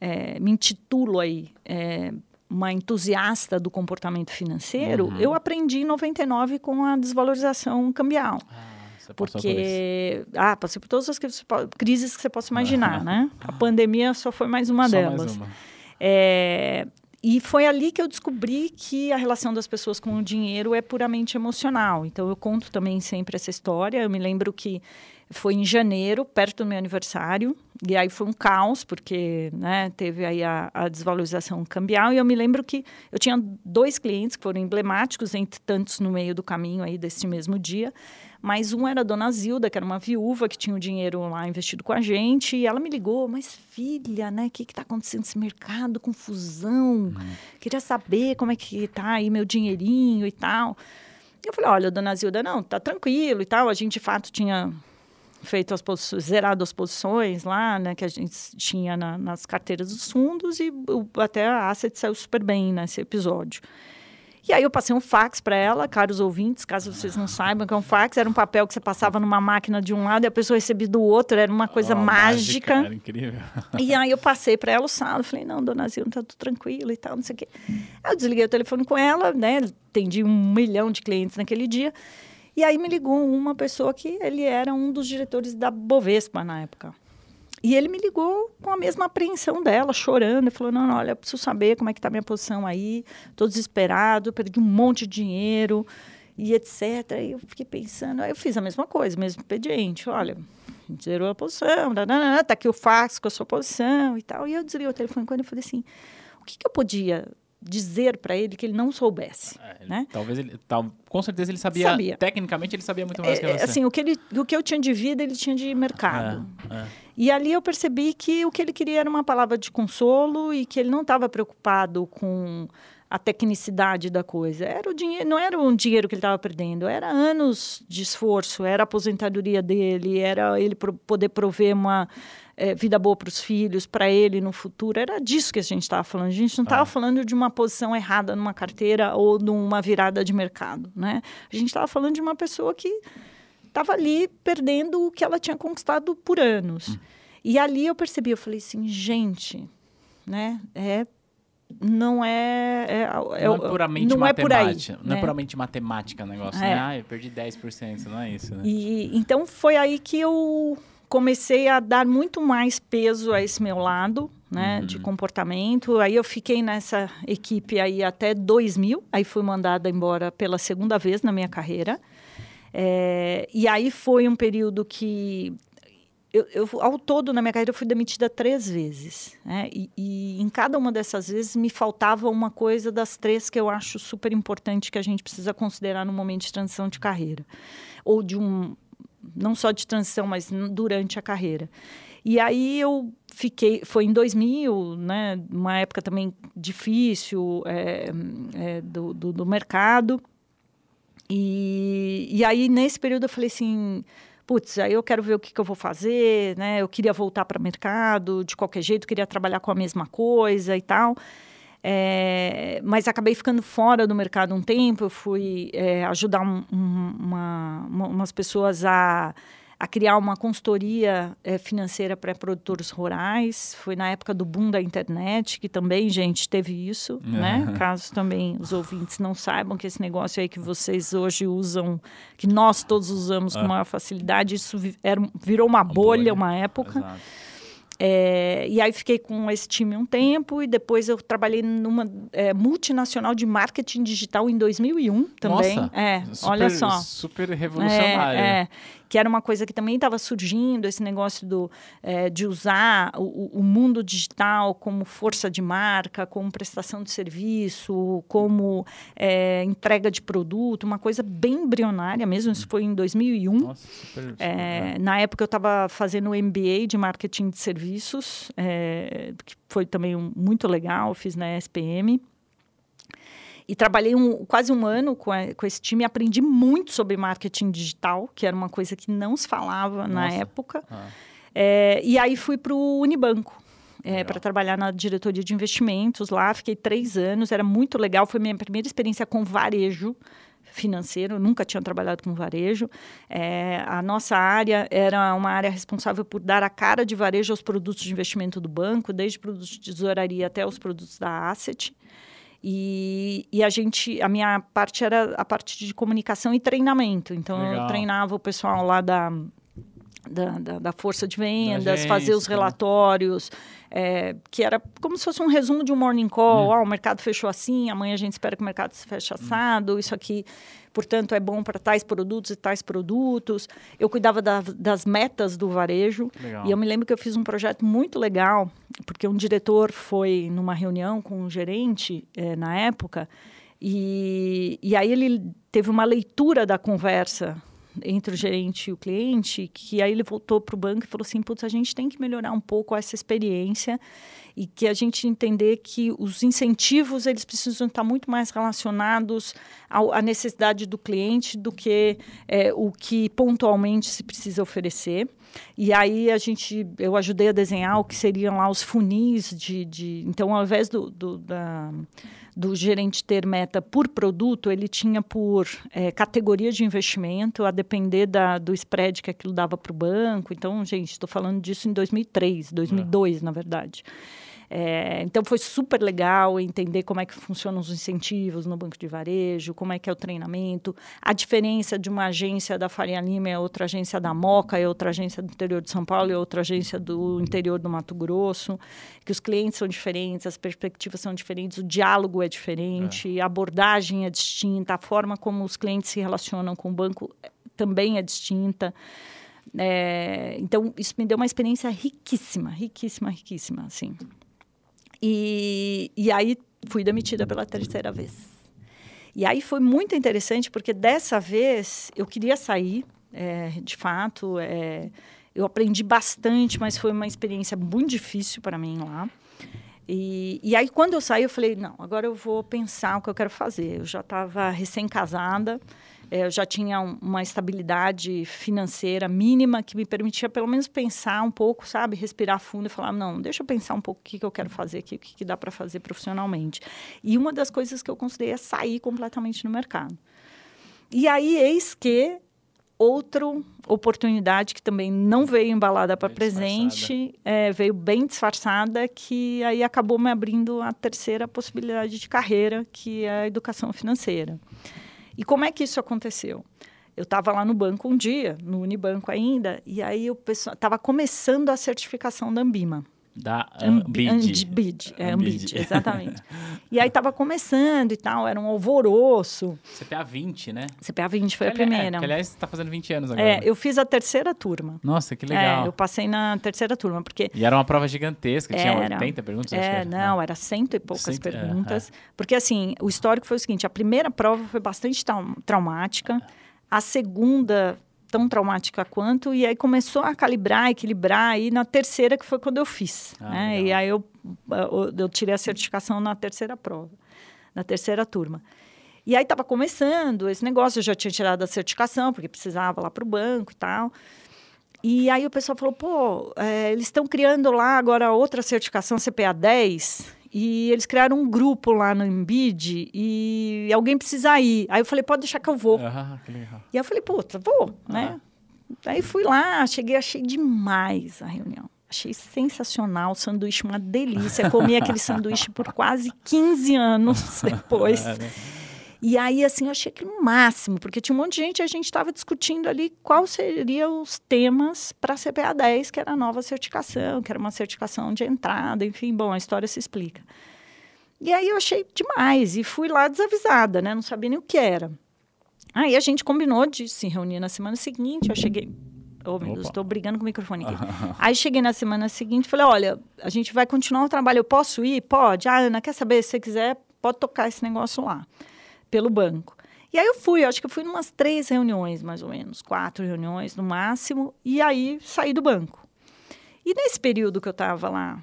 B: eh, me intitulo aí eh, uma entusiasta do comportamento financeiro,
A: Uhum.
B: eu aprendi em 99 com a desvalorização cambial.
A: Ah, você passou por.
B: Porque, ah, passei por todas as crises que você possa imaginar, né? A pandemia só foi mais uma
A: Só mais
B: delas.
A: uma.
B: É, e foi ali que eu descobri que a relação das pessoas com o dinheiro é puramente emocional. Então, eu conto também sempre essa história. Eu me lembro que foi em janeiro, perto do meu aniversário, e aí foi um caos, porque né, teve aí a, a desvalorização cambial. E eu me lembro que eu tinha dois clientes que foram emblemáticos, entre tantos no meio do caminho aí desse mesmo dia. Mas um era a dona Zilda, que era uma viúva que tinha o dinheiro lá investido com a gente, e ela me ligou, mas filha, né, o que está acontecendo nesse mercado, confusão, queria saber como é que tá aí meu dinheirinho e tal. Eu falei, olha, dona Zilda, não, tá tranquilo e tal, a gente de fato tinha feito as posições, zerado as posições lá, né, que a gente tinha na- nas carteiras dos fundos e o- até a Asset saiu super bem nesse episódio. E aí eu passei um fax para ela, caros ouvintes, caso vocês não saibam que é um fax, era um papel que você passava numa máquina de um lado e a pessoa recebia do outro, era uma coisa
A: Oh,
B: mágica.
A: Era incrível.
B: E aí eu passei para ela o saldo, falei, não, dona Zilda, tá tudo tranquilo e tal, não sei o quê. Eu desliguei o telefone com ela, né, atendi um milhão de clientes naquele dia, e aí me ligou uma pessoa que ele era um dos diretores da Bovespa na época. E ele me ligou com a mesma apreensão dela, chorando, e falou, não, não, olha, eu preciso saber como é que tá a minha posição aí, tô desesperado, perdi um monte de dinheiro, e etc. Aí eu fiquei pensando, aí eu fiz a mesma coisa, mesmo expediente, olha, zerou a posição, tá aqui o fax com a sua posição e tal. E eu desliguei o telefone quando eu falei assim, o que, que eu podia dizer para ele que ele não soubesse,
A: É,
B: né?
A: Talvez ele. Tal, com certeza ele sabia,
B: Sabia.
A: Tecnicamente ele sabia muito mais que
B: É,
A: você.
B: assim, o que, ele, o que eu tinha de vida, ele tinha de mercado.
A: É, é.
B: E ali eu percebi que o que ele queria era uma palavra de consolo e que ele não estava preocupado com a tecnicidade da coisa. Era o dinheiro, não era um dinheiro que ele estava perdendo, era anos de esforço, era a aposentadoria dele, era ele pro- poder prover uma eh, vida boa para os filhos, para ele no futuro. Era disso que a gente estava falando. A gente não estava
A: Ah.
B: falando de uma posição errada numa carteira ou de uma virada de mercado, né? A gente estava falando de uma pessoa que estava ali perdendo o que ela tinha conquistado por anos. E ali eu percebi, eu falei assim, gente, né? É, não é, é, é-
A: Não é puramente
B: não é por aí,
A: matemática. não é
B: né?
A: puramente matemática o negócio,
B: É.
A: né? Ah, eu perdi 10%, não é isso, né?
B: E então foi aí que eu comecei a dar muito mais peso a esse meu lado, né, de comportamento. Aí eu fiquei nessa equipe aí até 2000, aí fui mandada embora pela segunda vez na minha carreira. É, e aí foi um período que eu, eu, ao todo na minha carreira eu fui demitida três vezes, né? E, e em cada uma dessas vezes me faltava uma coisa das três que eu acho super importante que a gente precisa considerar no momento de transição de carreira ou de um não só de transição, mas durante a carreira. E aí eu fiquei, foi em 2000, né, uma época também difícil é, é, do, do, do mercado. E, e aí, nesse período, eu falei assim, putz, aí eu quero ver o que, que eu vou fazer, né? Eu queria voltar para o mercado, de qualquer jeito, queria trabalhar com a mesma coisa e tal. É, mas acabei ficando fora do mercado um tempo. Eu fui é, ajudar um- um- uma, uma- umas pessoas a, a criar uma consultoria é, financeira para produtores rurais. Foi na época do boom da internet, que também, gente, teve isso, né? Caso também os ouvintes não saibam que esse negócio aí que vocês hoje usam, que nós todos usamos com
A: Ah.
B: maior facilidade, isso vi- era, virou uma bolha,
A: bolha.
B: uma época.
A: Exato.
B: É, e aí fiquei com esse time um tempo e depois eu trabalhei numa é, multinacional de marketing digital em 2001 também.
A: Nossa,
B: é,
A: super,
B: olha só.
A: Super revolucionário.
B: É, é. Que era uma coisa que também estava surgindo, esse negócio do, é, de usar o, o, mundo digital como força de marca, como prestação de serviço, como é, entrega de produto, uma coisa bem embrionária mesmo. Isso foi em 2001. Nossa, super, super é, na época eu estava fazendo o MBA de marketing de serviços, que foi também um, muito legal, fiz na SPM. E trabalhei um, quase um ano com, a, com esse time e aprendi muito sobre marketing digital, que era uma coisa que não se falava Nossa. na época. Ah. É, e aí fui para o Unibanco. É, para trabalhar na diretoria de investimentos lá, fiquei três anos, era muito legal, foi minha primeira experiência com varejo financeiro, nunca tinha trabalhado com varejo. É, a nossa área era uma área responsável por dar a cara de varejo aos produtos de investimento do banco, desde produtos de tesouraria até os produtos da Asset. E, e, a gente, a minha parte era a parte de comunicação e treinamento. Então, Legal. eu treinava o pessoal lá da, da, da, da força de vendas, fazer os relatórios, é, que era como se fosse um resumo de um morning call. Hum. Oh, o mercado fechou assim, amanhã a gente espera que o mercado se feche hum. assado. Hum. Isso aqui portanto, é bom para tais produtos e tais produtos. Eu cuidava da, das metas do varejo. Legal. E eu me lembro que eu fiz um projeto muito legal, porque um diretor foi numa reunião com um gerente é, na época, e, e aí ele teve uma leitura da conversa entre o gerente e o cliente, que aí ele voltou para o banco e falou assim, putz, a gente tem que melhorar um pouco essa experiência e que a gente entender que os incentivos eles precisam estar muito mais relacionados ao, à necessidade do cliente do que é, o que pontualmente se precisa oferecer. E aí a gente, eu ajudei a desenhar o que seriam lá os funis de, de então ao invés do, do da do gerente ter meta por produto, ele tinha por é, categoria de investimento, a depender da, do spread que aquilo dava para o banco. Então, gente, estou falando disso em 2003, 2002, é. na verdade. É, então foi super legal entender como é que funcionam os incentivos no banco de varejo, como é que é o treinamento, a diferença de uma agência da Faria Lima é outra agência da Moca, é outra agência do interior de São Paulo, é outra agência do interior do Mato Grosso, que os clientes são diferentes, as perspectivas são diferentes, o diálogo é diferente, é. a abordagem é distinta, a forma como os clientes se relacionam com o banco também é distinta. É, então, isso me deu uma experiência riquíssima, riquíssima, riquíssima, assim. E, e aí fui demitida pela terceira vez. E aí foi muito interessante, porque dessa vez eu queria sair, é, de fato. É, eu aprendi bastante, mas foi uma experiência muito difícil para mim lá. E, e, aí, quando eu saí, eu falei: não, agora eu vou pensar o que eu quero fazer. Eu já estava recém-casada, eu já tinha uma estabilidade financeira mínima que me permitia pelo menos pensar um pouco, sabe? Respirar fundo e falar, não, deixa eu pensar um pouco o que, que eu quero fazer aqui, o que, que dá para fazer profissionalmente. E uma das coisas que eu considerei é sair completamente no mercado. E aí, eis que outra oportunidade que também não veio embalada para presente, é, veio bem disfarçada, que aí acabou me abrindo a terceira possibilidade de carreira, que é a educação financeira. E como é que isso aconteceu? Eu estava lá no banco um dia, no Unibanco ainda, e aí pessoal estava começando a certificação da Ambima.
A: Da Ambid.
B: Ambid, é, Ambid, (laughs) exatamente. e aí estava começando e tal, era um alvoroço.
A: CPA 20, né?
B: CPA 20 foi a primeira. É,
A: que, aliás, está fazendo 20 anos agora.
B: É, eu fiz a terceira turma.
A: Nossa, que legal.
B: É, eu passei na terceira turma, porque...
A: E era uma prova gigantesca, tinha era, 80 perguntas?
B: É, não, né? era cento e poucas cento, perguntas. É, é. Porque, assim, o histórico foi o seguinte, a primeira prova foi bastante traumática, a segunda tão traumática quanto, e aí começou a calibrar, equilibrar, e na terceira que foi quando eu fiz, ah, né? E aí eu, eu, tirei a certificação na terceira prova, na terceira turma. E aí estava começando esse negócio, eu já tinha tirado a certificação, porque precisava lá para o banco e tal. E aí o pessoal falou, pô, é, eles estão criando lá agora outra certificação CPA 10, e eles criaram um grupo lá no Embed e alguém precisa ir. Aí eu falei, pode deixar que eu vou. Ah, que. E aí eu falei, puta, vou, ah. né? Aí fui lá, cheguei, achei demais a reunião. Achei sensacional, o sanduíche uma delícia. Comi aquele sanduíche por quase 15 anos (laughs) depois. E aí, assim, eu achei aquilo máximo, porque tinha um monte de gente e a gente estava discutindo ali quais seriam os temas para a CPA 10, que era a nova certificação, que era uma certificação de entrada, enfim, bom, a história se explica. E aí eu achei demais e fui lá desavisada, né? Não sabia nem o que era. Aí a gente combinou de se reunir na semana seguinte. Eu cheguei. Oh, meu Deus, estou brigando com o microfone aqui. (laughs) Aí cheguei na semana seguinte e falei: olha, a gente vai continuar o trabalho. Eu posso ir? Pode. Ah, Ana, quer saber? Se você quiser, pode tocar esse negócio lá, pelo banco. E aí eu fui, eu acho que eu fui em umas três reuniões, mais ou menos, quatro reuniões no máximo, e aí saí do banco. E nesse período que eu estava lá,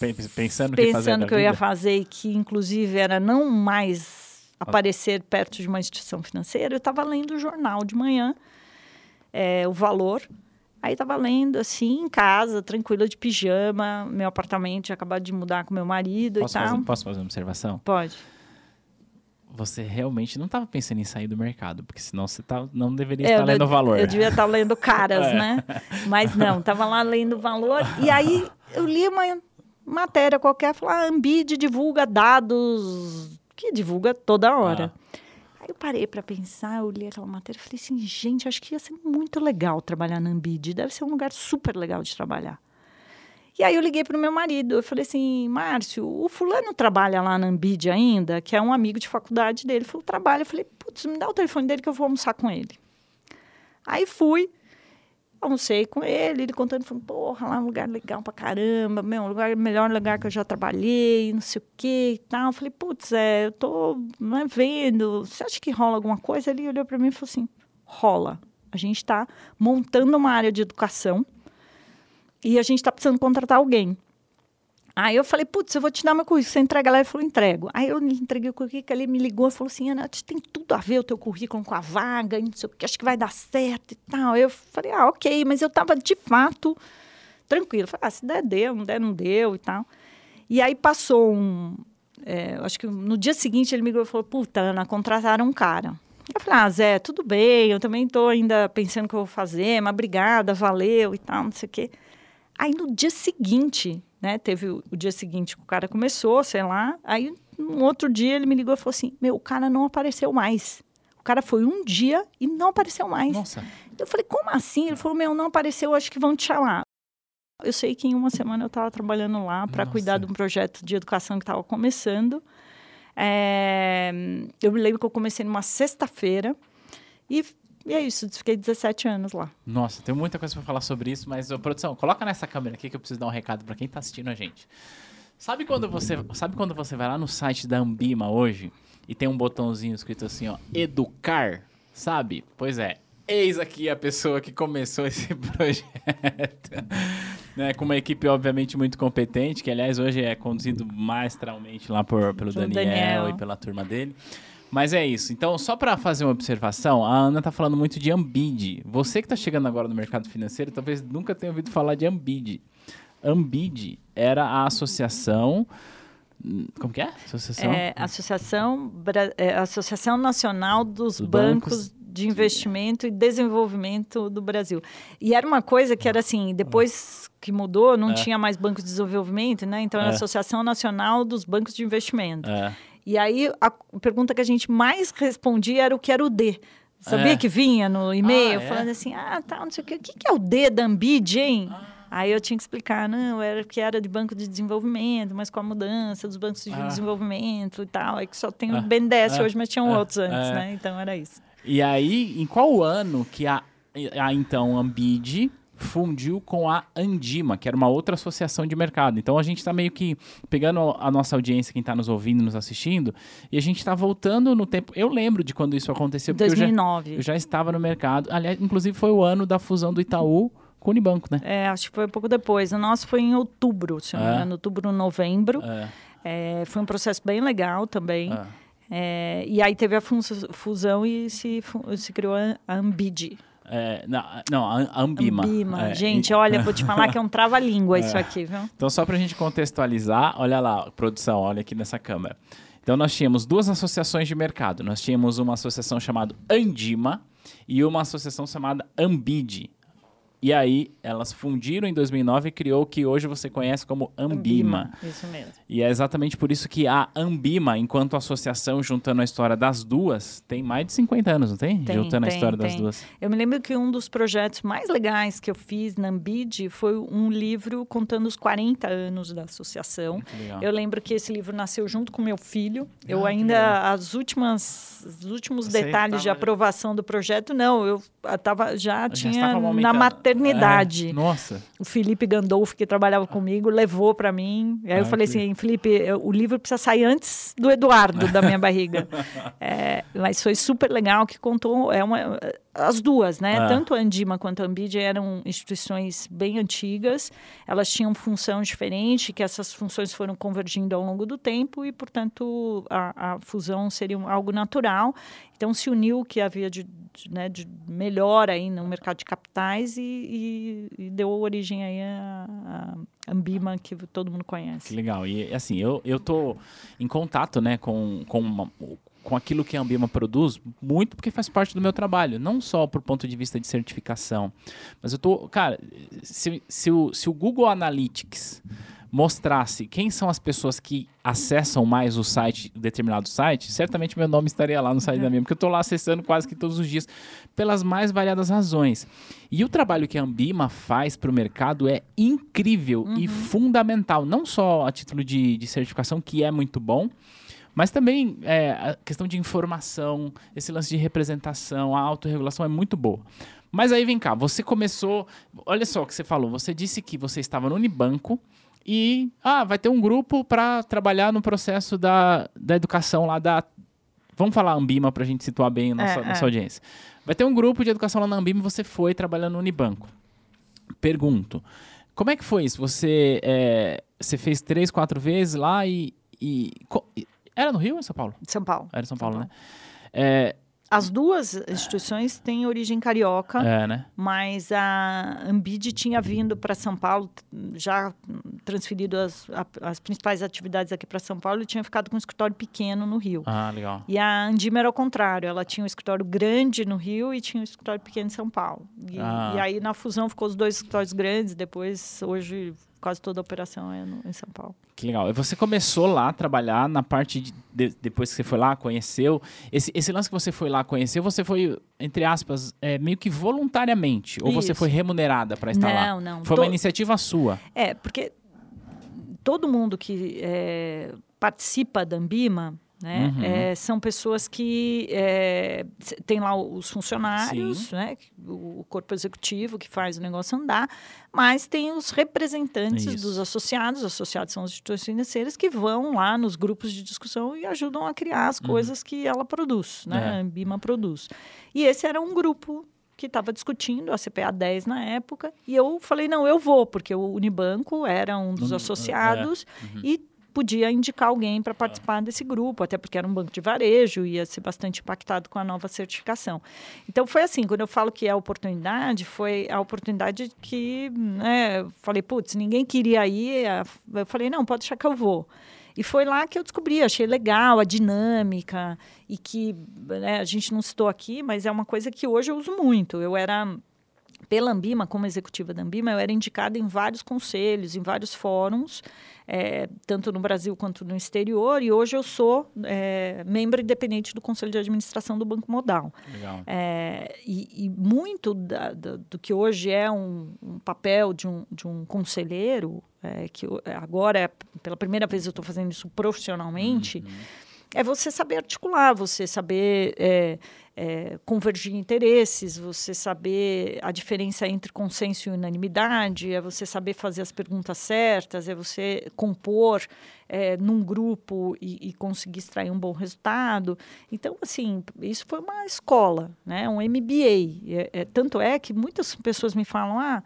A: Pen- Pensando que
B: pensando
A: da
B: que eu ia fazer e que, inclusive, era não mais aparecer perto de uma instituição financeira, eu estava lendo o jornal de manhã, é, o valor. Aí estava lendo, assim, em casa, tranquila, de pijama, meu apartamento tinha acabado de mudar com meu marido
A: Posso
B: e tal.
A: fazer, posso fazer uma observação?
B: Pode.
A: Você realmente não estava pensando em sair do mercado, porque senão você tá, não deveria
B: É,
A: estar
B: eu-
A: lendo o valor.
B: Eu devia estar lendo caras, (laughs)
A: É.
B: né? Mas não, estava lá lendo valor. E aí eu li uma matéria qualquer, falar, ah, Ambid divulga dados, que divulga toda hora.
A: Ah.
B: Aí eu parei para pensar, eu li aquela matéria e falei assim, gente, acho que ia ser muito legal trabalhar na Ambid, deve ser um lugar super legal de trabalhar. E aí eu liguei para o meu marido, eu falei assim, Márcio, o fulano trabalha lá na Ambid ainda, que é um amigo de faculdade dele. Ele falou, trabalha. Eu falei, putz, me dá o telefone dele que eu vou almoçar com ele. Aí fui, almocei com ele, ele contando, falando, porra, lá é um lugar legal pra caramba, meu, um lugar, melhor lugar que eu já trabalhei, não sei o que e tal. Eu falei, putz, é, eu tô né, vendo, você acha que rola alguma coisa? Ele olhou para mim e falou assim, rola. A gente está montando uma área de educação e a gente está precisando contratar alguém. Aí eu falei, putz, eu vou te dar meu currículo, você entrega lá? Ele falou, entrego. Aí eu entreguei o currículo, ele me ligou e falou assim, Ana, tem tudo a ver o teu currículo com a vaga, não sei o que, acho que vai dar certo e tal. Eu falei, ah, ok, mas eu estava de fato tranquilo. Falei, ah, se der, deu, não der, não deu e tal. E aí passou um, é, acho que no dia seguinte ele me ligou e falou, puta, Ana, contrataram um cara. Eu falei, ah, Zé, tudo bem, eu também estou ainda pensando o que eu vou fazer, mas obrigada, valeu e tal, não sei o quê. Aí no dia seguinte, né, teve o, o dia seguinte que o cara começou, sei lá, aí no outro dia ele me ligou e falou assim, meu, o cara não apareceu mais. O cara foi um dia e não apareceu mais.
A: Nossa,
B: Eu falei, como assim? Ele falou, meu, não apareceu, acho que vão te chamar. Eu sei que em uma semana eu estava trabalhando lá para cuidar de um projeto de educação que estava começando. É, eu me lembro que eu comecei numa sexta-feira e, e é isso, fiquei 17 anos lá.
A: nossa, tem muita coisa pra falar sobre isso, mas, ô, produção, coloca nessa câmera aqui que eu preciso dar um recado pra quem tá assistindo a gente. Sabe quando você, sabe quando você vai lá no site da Ambima hoje e tem um botãozinho escrito assim, ó, educar, sabe? Pois é, eis aqui a pessoa que começou esse (laughs) projeto, né, com uma equipe obviamente muito competente, que aliás hoje é conduzido maestralmente lá por, pelo
B: Pelo
A: Daniel,
B: Daniel.
A: e pela turma dele. Mas é isso. Então, só para fazer uma observação, a Ana tá falando muito de Ambid. Você que tá chegando agora no mercado financeiro, talvez nunca tenha ouvido falar de Ambid. Ambid era a associação. Como que é? Associação?
B: É, Associação, Bra- é, Associação Nacional dos
A: Dos
B: Bancos, de Investimento e Desenvolvimento do Brasil. E era uma coisa que era assim, depois que mudou, não
A: É.
B: tinha mais Banco de Desenvolvimento, né? Então era
A: É.
B: a Associação Nacional dos Bancos de Investimento.
A: É.
B: E aí a pergunta que a gente mais respondia era o que era o D. Sabia
A: É.
B: que vinha no e-mail
A: Ah, é?
B: falando assim, ah, tá, não sei o que, o que é o D da Ambid, hein?
A: Ah.
B: Aí eu tinha que explicar, não, era que era de banco de desenvolvimento, mas com a mudança dos bancos de
A: Ah.
B: desenvolvimento e tal, é que só tem
A: Ah.
B: o BNDES
A: Ah.
B: hoje, mas tinham
A: Ah.
B: outros antes,
A: Ah.
B: né? Então era isso.
A: E aí, em qual ano que a, a então Ambid fundiu com a Andima, que era uma outra associação de mercado. Então a gente está meio que pegando a nossa audiência, quem está nos ouvindo, nos assistindo, e a gente está voltando no tempo. Eu lembro de quando isso aconteceu, porque eu já,
B: 2009.
A: eu já estava no mercado. Aliás, inclusive foi o ano da fusão do Itaú com o Unibanco, né?
B: É, acho que foi um pouco depois. O nosso foi em outubro, se não me
A: É.
B: engano, outubro, novembro.
A: É,
B: É, foi um processo bem legal também.
A: é.
B: É, e aí teve a fusão e se, se criou a a Ambid.
A: É, não, não, a a Ambima. É,
B: Gente,
A: e-
B: olha, vou te falar que é um (laughs) trava-língua isso aqui, viu?
A: Então, só para a gente contextualizar, olha lá, produção, olha aqui nessa câmera. Então, nós tínhamos duas associações de mercado. Nós tínhamos uma associação chamada Andima e uma associação chamada Ambid. E aí, elas fundiram em 2009 e criou o que hoje você conhece como Ambima.
B: Ambima, Isso mesmo.
A: E é exatamente por isso que a Ambima, enquanto associação, juntando a história das duas, tem mais de 50 anos, não tem?
B: Tem,
A: juntando a
B: tem,
A: história das
B: tem.
A: duas.
B: Eu me lembro que um dos projetos mais legais que eu fiz na Ambid foi um livro contando os 40 anos da associação. Eu lembro que esse livro nasceu junto com meu filho. Eu
A: Ah, que
B: ainda, as últimas, os últimos
A: Você
B: detalhes de aprovação do projeto, não, eu tava, já, tinha na
A: amamentando.
B: Maternidade.
A: É, nossa.
B: O Felipe Gandolfo, que trabalhava comigo, levou para mim. Aí eu falei
A: que
B: assim, Felipe, o livro precisa sair antes do Eduardo, da minha barriga. (laughs) É, mas foi super legal que contou é uma, as duas, né?
A: Ah.
B: Tanto a Andima quanto a Ambid eram instituições bem antigas. Elas tinham função diferente, que essas funções foram convergindo ao longo do tempo e, portanto, a, a fusão seria algo natural. Então se uniu o que havia de, de, né, de melhor aí no mercado de capitais e, e- e deu origem aí a, a Ambima que todo mundo
A: Que
B: conhece.
A: legal. E assim, eu, eu tô em contato, né, com, com, uma- com aquilo que a Ambima produz, muito porque faz parte do meu trabalho. Não só por ponto de vista de certificação. Mas eu tô. Cara, se, se, o, se o Google Analytics mostrasse quem são as pessoas que acessam mais o site, determinado site, certamente meu nome estaria lá no site da Ambima, porque eu estou lá acessando quase que todos os dias, pelas mais variadas razões. E o trabalho que a Ambima faz para o mercado é incrível e fundamental, não só a título de, de certificação, que é muito bom, mas também é, a questão de informação, esse lance de representação, a autorregulação é muito boa. Mas aí vem cá, você começou. Olha só o que você falou. Você disse que você estava no Unibanco e ah, vai ter um grupo para trabalhar no processo da, da educação lá da. Vamos falar Ambima para a gente situar bem a nossa,
B: É,
A: nossa
B: é.
A: audiência. Vai ter um grupo de educação lá na Ambima e você foi trabalhando no Unibanco. Pergunto, como é que foi isso? Você, é, você fez três, quatro vezes lá e, e- Era no Rio ou em São Paulo?
B: São Paulo.
A: Era em São
B: São
A: Paulo, né? É,
B: As duas instituições têm origem carioca.
A: é, né?
B: mas a Ambid tinha vindo para São Paulo, já transferido as, as principais atividades aqui para São Paulo e tinha ficado com um escritório pequeno no Rio.
A: Ah, legal.
B: E a Andima era ao contrário, ela tinha um escritório grande no Rio e tinha um escritório pequeno em São Paulo. E,
A: Ah.
B: e aí na fusão ficou os dois escritórios grandes, depois hoje quase toda a operação é no- em São Paulo.
A: Que legal. E você começou lá a trabalhar na parte de, de- depois que você foi lá, conheceu. Esse, esse lance que você foi lá conhecer, você foi, entre aspas, é, meio que voluntariamente? Ou você foi remunerada para estar lá?
B: não, não.
A: Foi uma iniciativa sua.
B: É, porque todo mundo que é, participa da Ambima, né,
A: Uhum.
B: é, são pessoas que é, tem lá os funcionários, né, o corpo executivo que faz o negócio andar, mas tem os representantes
A: Isso.
B: dos associados, os associados são as instituições financeiras que vão lá nos grupos de discussão e ajudam a criar as coisas que ela produz, né,
A: Uhum. É.
B: a Ambima produz. E esse era um grupo que estava discutindo a CPA 10 na época, e eu falei, não, eu vou, porque o Unibanco era um dos
A: é.
B: associados
A: Uhum.
B: e podia indicar alguém para participar desse grupo, até porque era um banco de varejo, ia ser bastante impactado com a nova certificação. Então foi assim, quando eu falo que é a oportunidade, foi a oportunidade que, né, falei, putz, ninguém queria ir, eu falei, não, pode deixar que eu vou. E foi lá que eu descobri, achei legal a dinâmica e que né, a gente não citou aqui, mas é uma coisa que hoje eu uso muito. Eu era pela Ambima, como executiva da Ambima, eu era indicada em vários conselhos, em vários fóruns, eh, tanto no Brasil quanto no exterior, e hoje eu sou eh, membro independente do Conselho de Administração do Banco Modal.
A: Legal.
B: É, e, e muito da- da- do que hoje é um, um papel de um, de um conselheiro, é, que eu- agora, é, pela primeira vez eu estou fazendo isso profissionalmente, é você saber articular, você saber é, é, convergir interesses, você saber a diferença entre consenso e unanimidade, é você saber fazer as perguntas certas, é você compor é, num grupo e, e conseguir extrair um bom resultado. Então, assim, isso foi uma escola, né? um MBA. É, é, tanto é que muitas pessoas me falam, ah,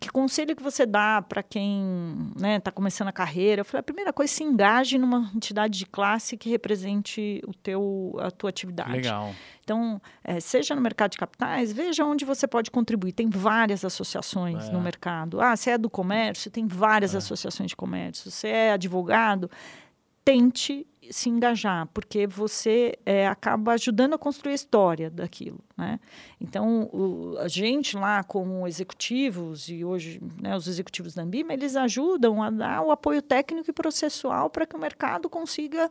B: que conselho que você dá para quem está começando a carreira? Eu falei, a primeira coisa, se engaje numa entidade de classe que represente o teu, a tua atividade.
A: Legal.
B: Então, eh, seja no mercado de capitais, veja onde você pode contribuir. Tem várias associações
A: É.
B: no mercado. Ah, você é do comércio, tem várias associações de comércio. Você é advogado, tente se engajar, porque você é, acaba ajudando a construir a história daquilo. Né? Então, o, a gente lá, como executivos, e hoje né, os executivos da Ambima, eles ajudam a dar o apoio técnico e processual para que o mercado consiga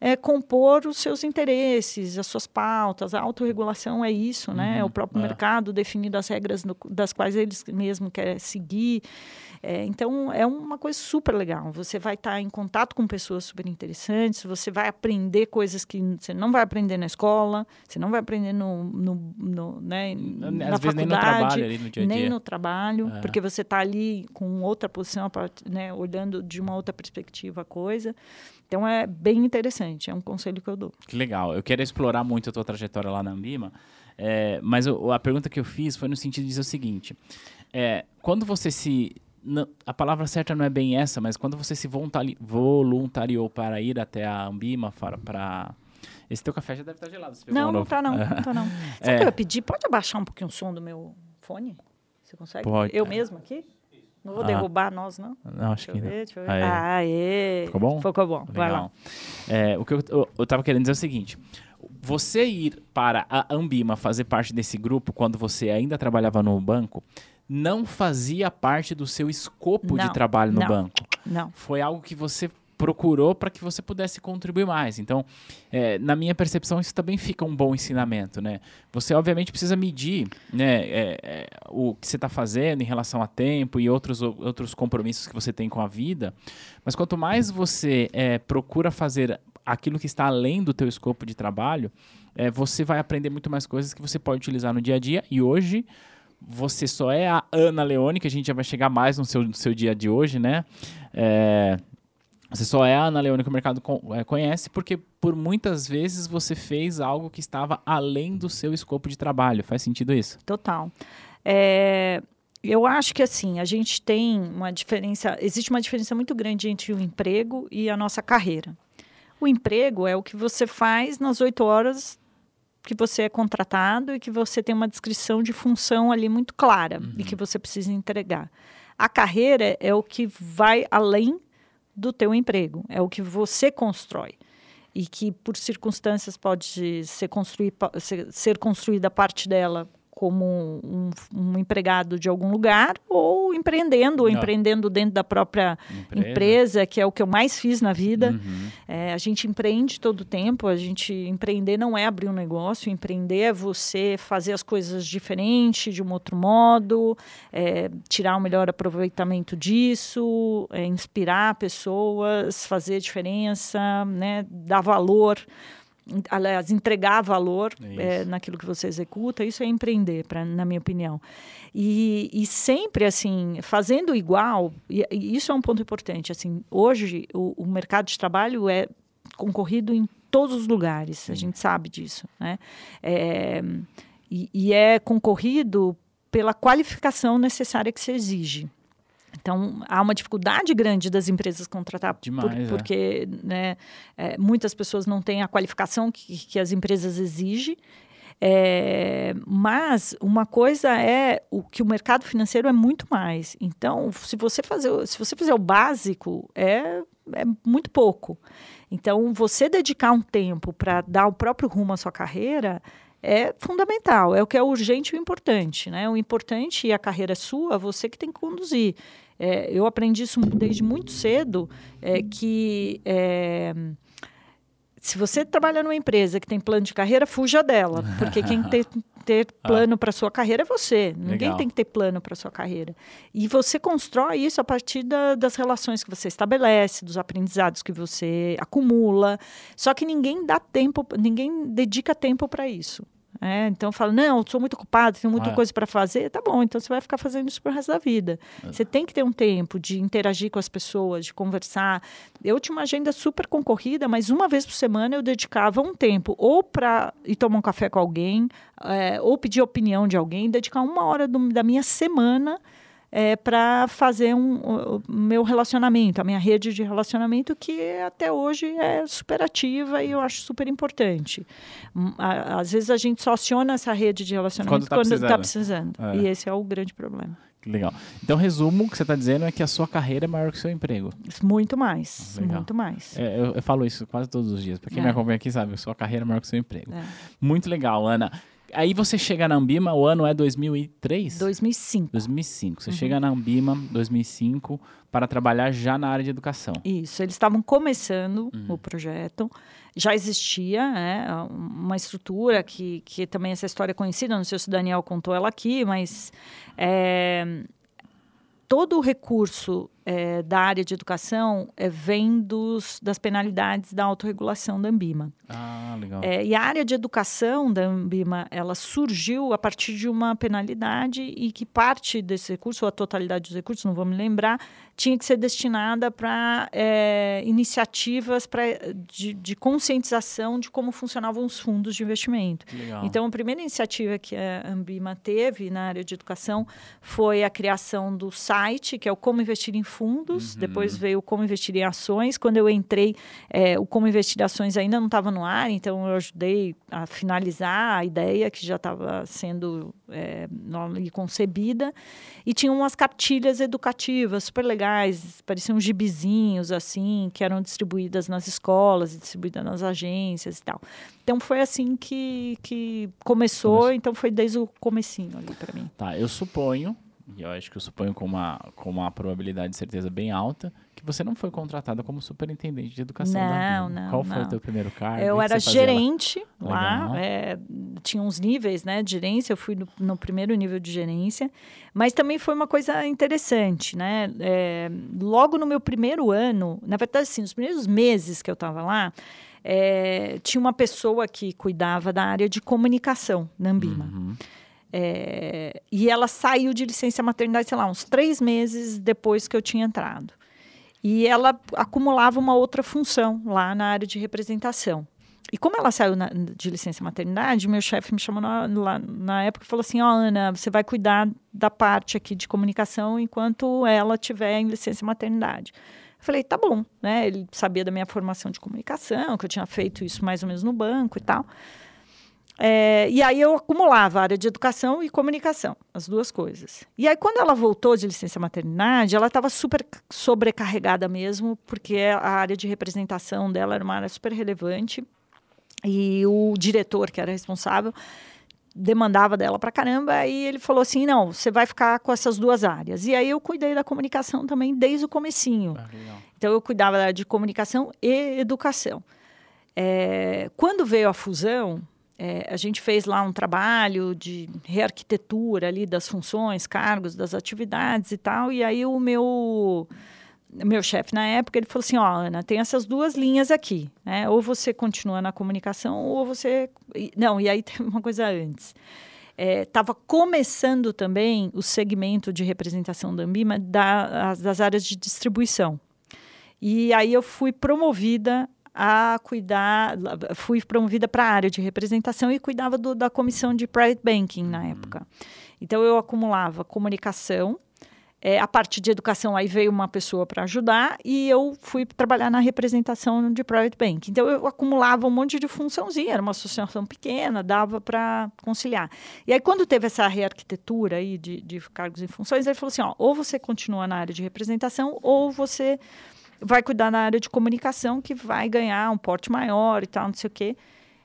B: é, compor os seus interesses, as suas pautas. A autorregulação é isso, né? Uhum, o próprio é. mercado definindo as regras no, das quais eles mesmo querem seguir. É, então, é uma coisa super legal. Você vai estar em contato com pessoas super interessantes, você vai aprender coisas que você não vai aprender na escola, você não vai aprender no, no, no né, na
A: Às
B: faculdade,
A: nem no trabalho, ali no dia -dia.
B: nem no trabalho é. porque você está ali com outra posição, né, olhando de uma outra perspectiva a coisa. Então, é bem interessante, é um conselho que eu dou.
A: Que legal. Eu quero explorar muito a tua trajetória lá na Ambima, é, mas eu, a pergunta que eu fiz foi no sentido de dizer o seguinte, é, quando você se não, a palavra certa não é bem essa, mas quando você se voluntariou para ir até a Ambima para, esse teu café já deve estar gelado.
B: não, não está não, não tá não. (laughs) Sabe é. que eu pedi? Pode abaixar um pouquinho o som do meu fone? Você consegue?
A: Pode.
B: Eu mesmo aqui? Não vou ah. derrubar nós, não?
A: Não, acho
B: deixa
A: que
B: ver, não. Deixa eu ver. Aê. Aê.
A: Ficou bom?
B: Ficou bom. Legal. Vai lá.
A: É, o que eu, eu, eu tava querendo dizer é o seguinte. Você ir para a Ambima fazer parte desse grupo quando você ainda trabalhava no banco não fazia parte do seu escopo
B: não,
A: de trabalho no
B: não,
A: banco.
B: Não.
A: Foi algo que você procurou para que você pudesse contribuir mais. Então, é, na minha percepção, isso também fica um bom ensinamento, né? Você, obviamente, precisa medir né, é, é, o que você está fazendo em relação a tempo e outros, outros compromissos que você tem com a vida, mas quanto mais você é, procura fazer aquilo que está além do teu escopo de trabalho, é, você vai aprender muito mais coisas que você pode utilizar no dia a dia e hoje você só é a Ana Leone, que a gente já vai chegar mais no seu, no seu dia de hoje, né? É, você só é a Ana Leone que o mercado é, conhece porque por muitas vezes você fez algo que estava além do seu escopo de trabalho. Faz sentido isso?
B: Total. É, eu acho que assim, a gente tem uma diferença, existe uma diferença muito grande entre o emprego e a nossa carreira. O emprego é o que você faz nas oito horas que você é contratado e que você tem uma descrição de função ali muito clara uhum. e que você precisa entregar. A carreira é o que vai além do teu emprego, é o que você constrói. E que por circunstâncias pode ser, construir, ser, construída parte dela como um, um, empregado de algum lugar ou empreendendo, ou empreendendo dentro da própria empresa. empresa. que é o que eu mais fiz na vida. Uhum. É, a gente empreende todo o tempo, a gente empreender não é abrir um negócio, empreender é você fazer as coisas diferente, de um outro modo, é, tirar o melhor aproveitamento disso, é, inspirar pessoas, fazer diferença, né, dar valor aliás, entregar valor é, naquilo que você executa, isso é empreender, pra, na minha opinião. E, e sempre, assim, fazendo igual, e, e, isso é um ponto importante, assim, hoje o, o, mercado de trabalho é concorrido em todos os lugares, Sim. a gente sabe disso, né? É, e, e é concorrido pela qualificação necessária que se exige. Então, há uma dificuldade grande das empresas contratar,
A: Demais, por,
B: é. porque né, é, muitas pessoas não têm a qualificação que, que as empresas exigem. É, mas uma coisa é o que o mercado financeiro é muito mais. Então, se você fazer, se você fizer o básico, é, é muito pouco. Então, você dedicar um tempo para dar o próprio rumo à sua carreira é fundamental, é o que é urgente e o importante. Né? O importante e a carreira é sua, você que tem que conduzir. É, eu aprendi isso desde muito cedo, é, que é, se você trabalha numa empresa que tem plano de carreira, fuja dela, porque quem (laughs) tem ter ah. plano ah. para sua carreira é você. Ninguém Legal. tem que ter plano para sua carreira. E você constrói isso a partir da, das relações que você estabelece, dos aprendizados que você acumula. Só que ninguém dá tempo, ninguém dedica tempo para isso. É, então fala, não, sou muito ocupado, tenho muita ah. coisa para fazer. Tá bom, então você vai ficar fazendo isso pro resto da vida. É. Você tem que ter um tempo de interagir com as pessoas, de conversar. Eu tinha uma agenda super concorrida, mas uma vez por semana eu dedicava um tempo ou para ir tomar um café com alguém, é, ou pedir opinião de alguém, dedicar uma hora do, da minha semana é, para fazer um, o meu relacionamento, a minha rede de relacionamento, que até hoje é super ativa e eu acho super importante. Hum, às vezes a gente só aciona essa rede de relacionamento quando está precisando. Tá precisando. É. E esse é o grande problema.
A: Legal. Então, resumo, o que você está dizendo é que a sua carreira é maior que o seu emprego.
B: Muito mais,
A: Legal.
B: muito mais.
A: É, eu, eu falo isso quase todos os dias. Para quem
B: É.
A: me acompanha aqui sabe, a sua carreira é maior que o seu emprego.
B: É.
A: Muito legal, Ana. Aí você chega na Ambima, o ano é 2003?
B: 2005.
A: 2005.
B: Uhum.
A: Você chega na Ambima, 2005, para trabalhar já na área de educação.
B: Isso, eles estavam começando
A: Uhum.
B: o projeto, já existia né, uma estrutura que, que também essa história é conhecida, não sei se o Daniel contou ela aqui, mas é, todo o recurso é, da área de educação é, vem dos, das penalidades da autorregulação da Ambima.
A: Ah, legal.
B: É, e a área de educação da Ambima, ela surgiu a partir de uma penalidade e que parte desse recurso, ou a totalidade dos recursos, não vou me lembrar, tinha que ser destinada para é, iniciativas pra, de, de conscientização de como funcionavam os fundos de investimento.
A: Legal.
B: Então, a primeira iniciativa que a Ambima teve na área de educação foi a criação do site, que é o Como Investir em Fundos.
A: Uhum.
B: Depois veio Como Investir em Ações. Quando eu entrei, é, o Como Investir em Ações ainda não estava no ar, então eu ajudei a finalizar a ideia que já estava sendo é, concebida. E tinha umas cartilhas educativas super legais, pareciam gibizinhos, assim, que eram distribuídas nas escolas, distribuídas nas agências e tal. Então foi assim que, que começou,
A: Começou.
B: então foi desde o comecinho ali para mim.
A: Tá, eu suponho, e eu acho que eu suponho com uma, com uma probabilidade de certeza bem alta, que você não foi contratada como superintendente de educação da
B: Não,
A: Ambima.
B: não,
A: Qual foi o teu primeiro cargo?
B: eu era
A: lá?
B: gerente lá,
A: Legal.
B: é, tinha uns níveis né, de gerência, eu fui no, no primeiro nível de gerência, mas também foi uma coisa interessante, né? É, logo no meu primeiro ano, na verdade, assim, os primeiros meses que eu estava lá, é, tinha uma pessoa que cuidava da área de comunicação na Ambima.
A: Uhum.
B: É, e ela saiu de licença maternidade, sei lá, uns três meses depois que eu tinha entrado. E ela acumulava uma outra função lá na área de representação. E como ela saiu na- de licença maternidade, meu chefe me chamou na, lá na época e falou assim: Ó, Ana, você vai cuidar da parte aqui de comunicação enquanto ela estiver em licença maternidade. Eu falei: tá bom, né? Ele sabia da minha formação de comunicação, que eu tinha feito isso mais ou menos no banco e tal. É, e aí eu acumulava a área de educação e comunicação, as duas coisas. E aí, quando ela voltou de licença maternidade, ela estava super sobrecarregada mesmo, porque a área de representação dela era uma área super relevante. E o diretor, que era responsável, demandava dela pra caramba. Aí ele falou assim: não, você vai ficar com essas duas áreas. E aí eu cuidei da comunicação também desde o comecinho.
A: Ah.
B: Então, eu cuidava de comunicação e educação. É, quando veio a fusão, é, a gente fez lá um trabalho de rearquitetura ali das funções, cargos, das atividades e tal. E aí o meu meu chefe na época ele falou assim, ó, Ana, tem essas duas linhas aqui, né? Ou você continua na comunicação ou você não. E aí (laughs) tem uma coisa antes. Estava começando também o segmento de representação da Ambima da, as- das áreas de distribuição. E aí eu fui promovida a cuidar, fui promovida para a área de representação e cuidava do- da comissão de private banking na época. Então eu acumulava comunicação, é, a parte de educação aí veio uma pessoa para ajudar e eu fui trabalhar na representação de private banking. Então eu acumulava um monte de funçãozinha, era uma associação pequena, dava para conciliar. E aí quando teve essa rearquitetura aí de, de cargos e funções, ele falou assim, ó, ou você continua na área de representação ou você vai cuidar na área de comunicação que vai ganhar um porte maior e tal, não sei o quê.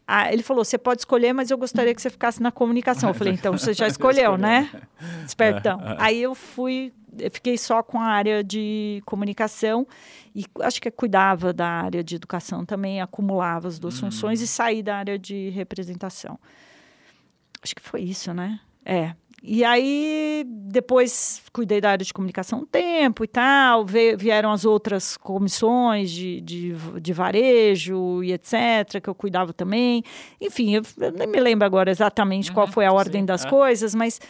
B: Ah, ele falou, você pode escolher, mas eu gostaria que você ficasse na comunicação. Eu falei, então você já (laughs) escolheu, né? Espertão. (laughs) Aí eu fui, eu fiquei só com a área de comunicação e acho que cuidava da área de educação também, acumulava as duas funções e saí da área de representação. Acho que foi isso, né? É. E aí, depois cuidei da área de comunicação um tempo e tal, veio, vieram as outras comissões de, de, de varejo e etc., que eu cuidava também. Enfim, eu, eu nem me lembro agora exatamente qual
A: Uhum,
B: foi a ordem
A: sim,
B: das
A: é.
B: coisas, mas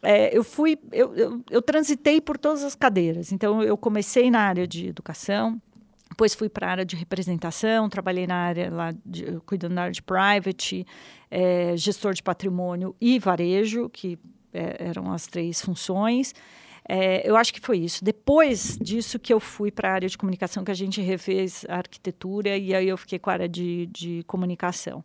B: é, eu fui, eu, eu, eu transitei por todas as cadeiras. Então, eu comecei na área de educação, depois fui para a área de representação, trabalhei na área lá, de, cuidando da área de private, é, gestor de patrimônio e varejo, que eram as três funções. É, eu acho que foi isso. Depois disso que eu fui para a área de comunicação, que a gente refez a arquitetura e aí eu fiquei com a área de, de comunicação.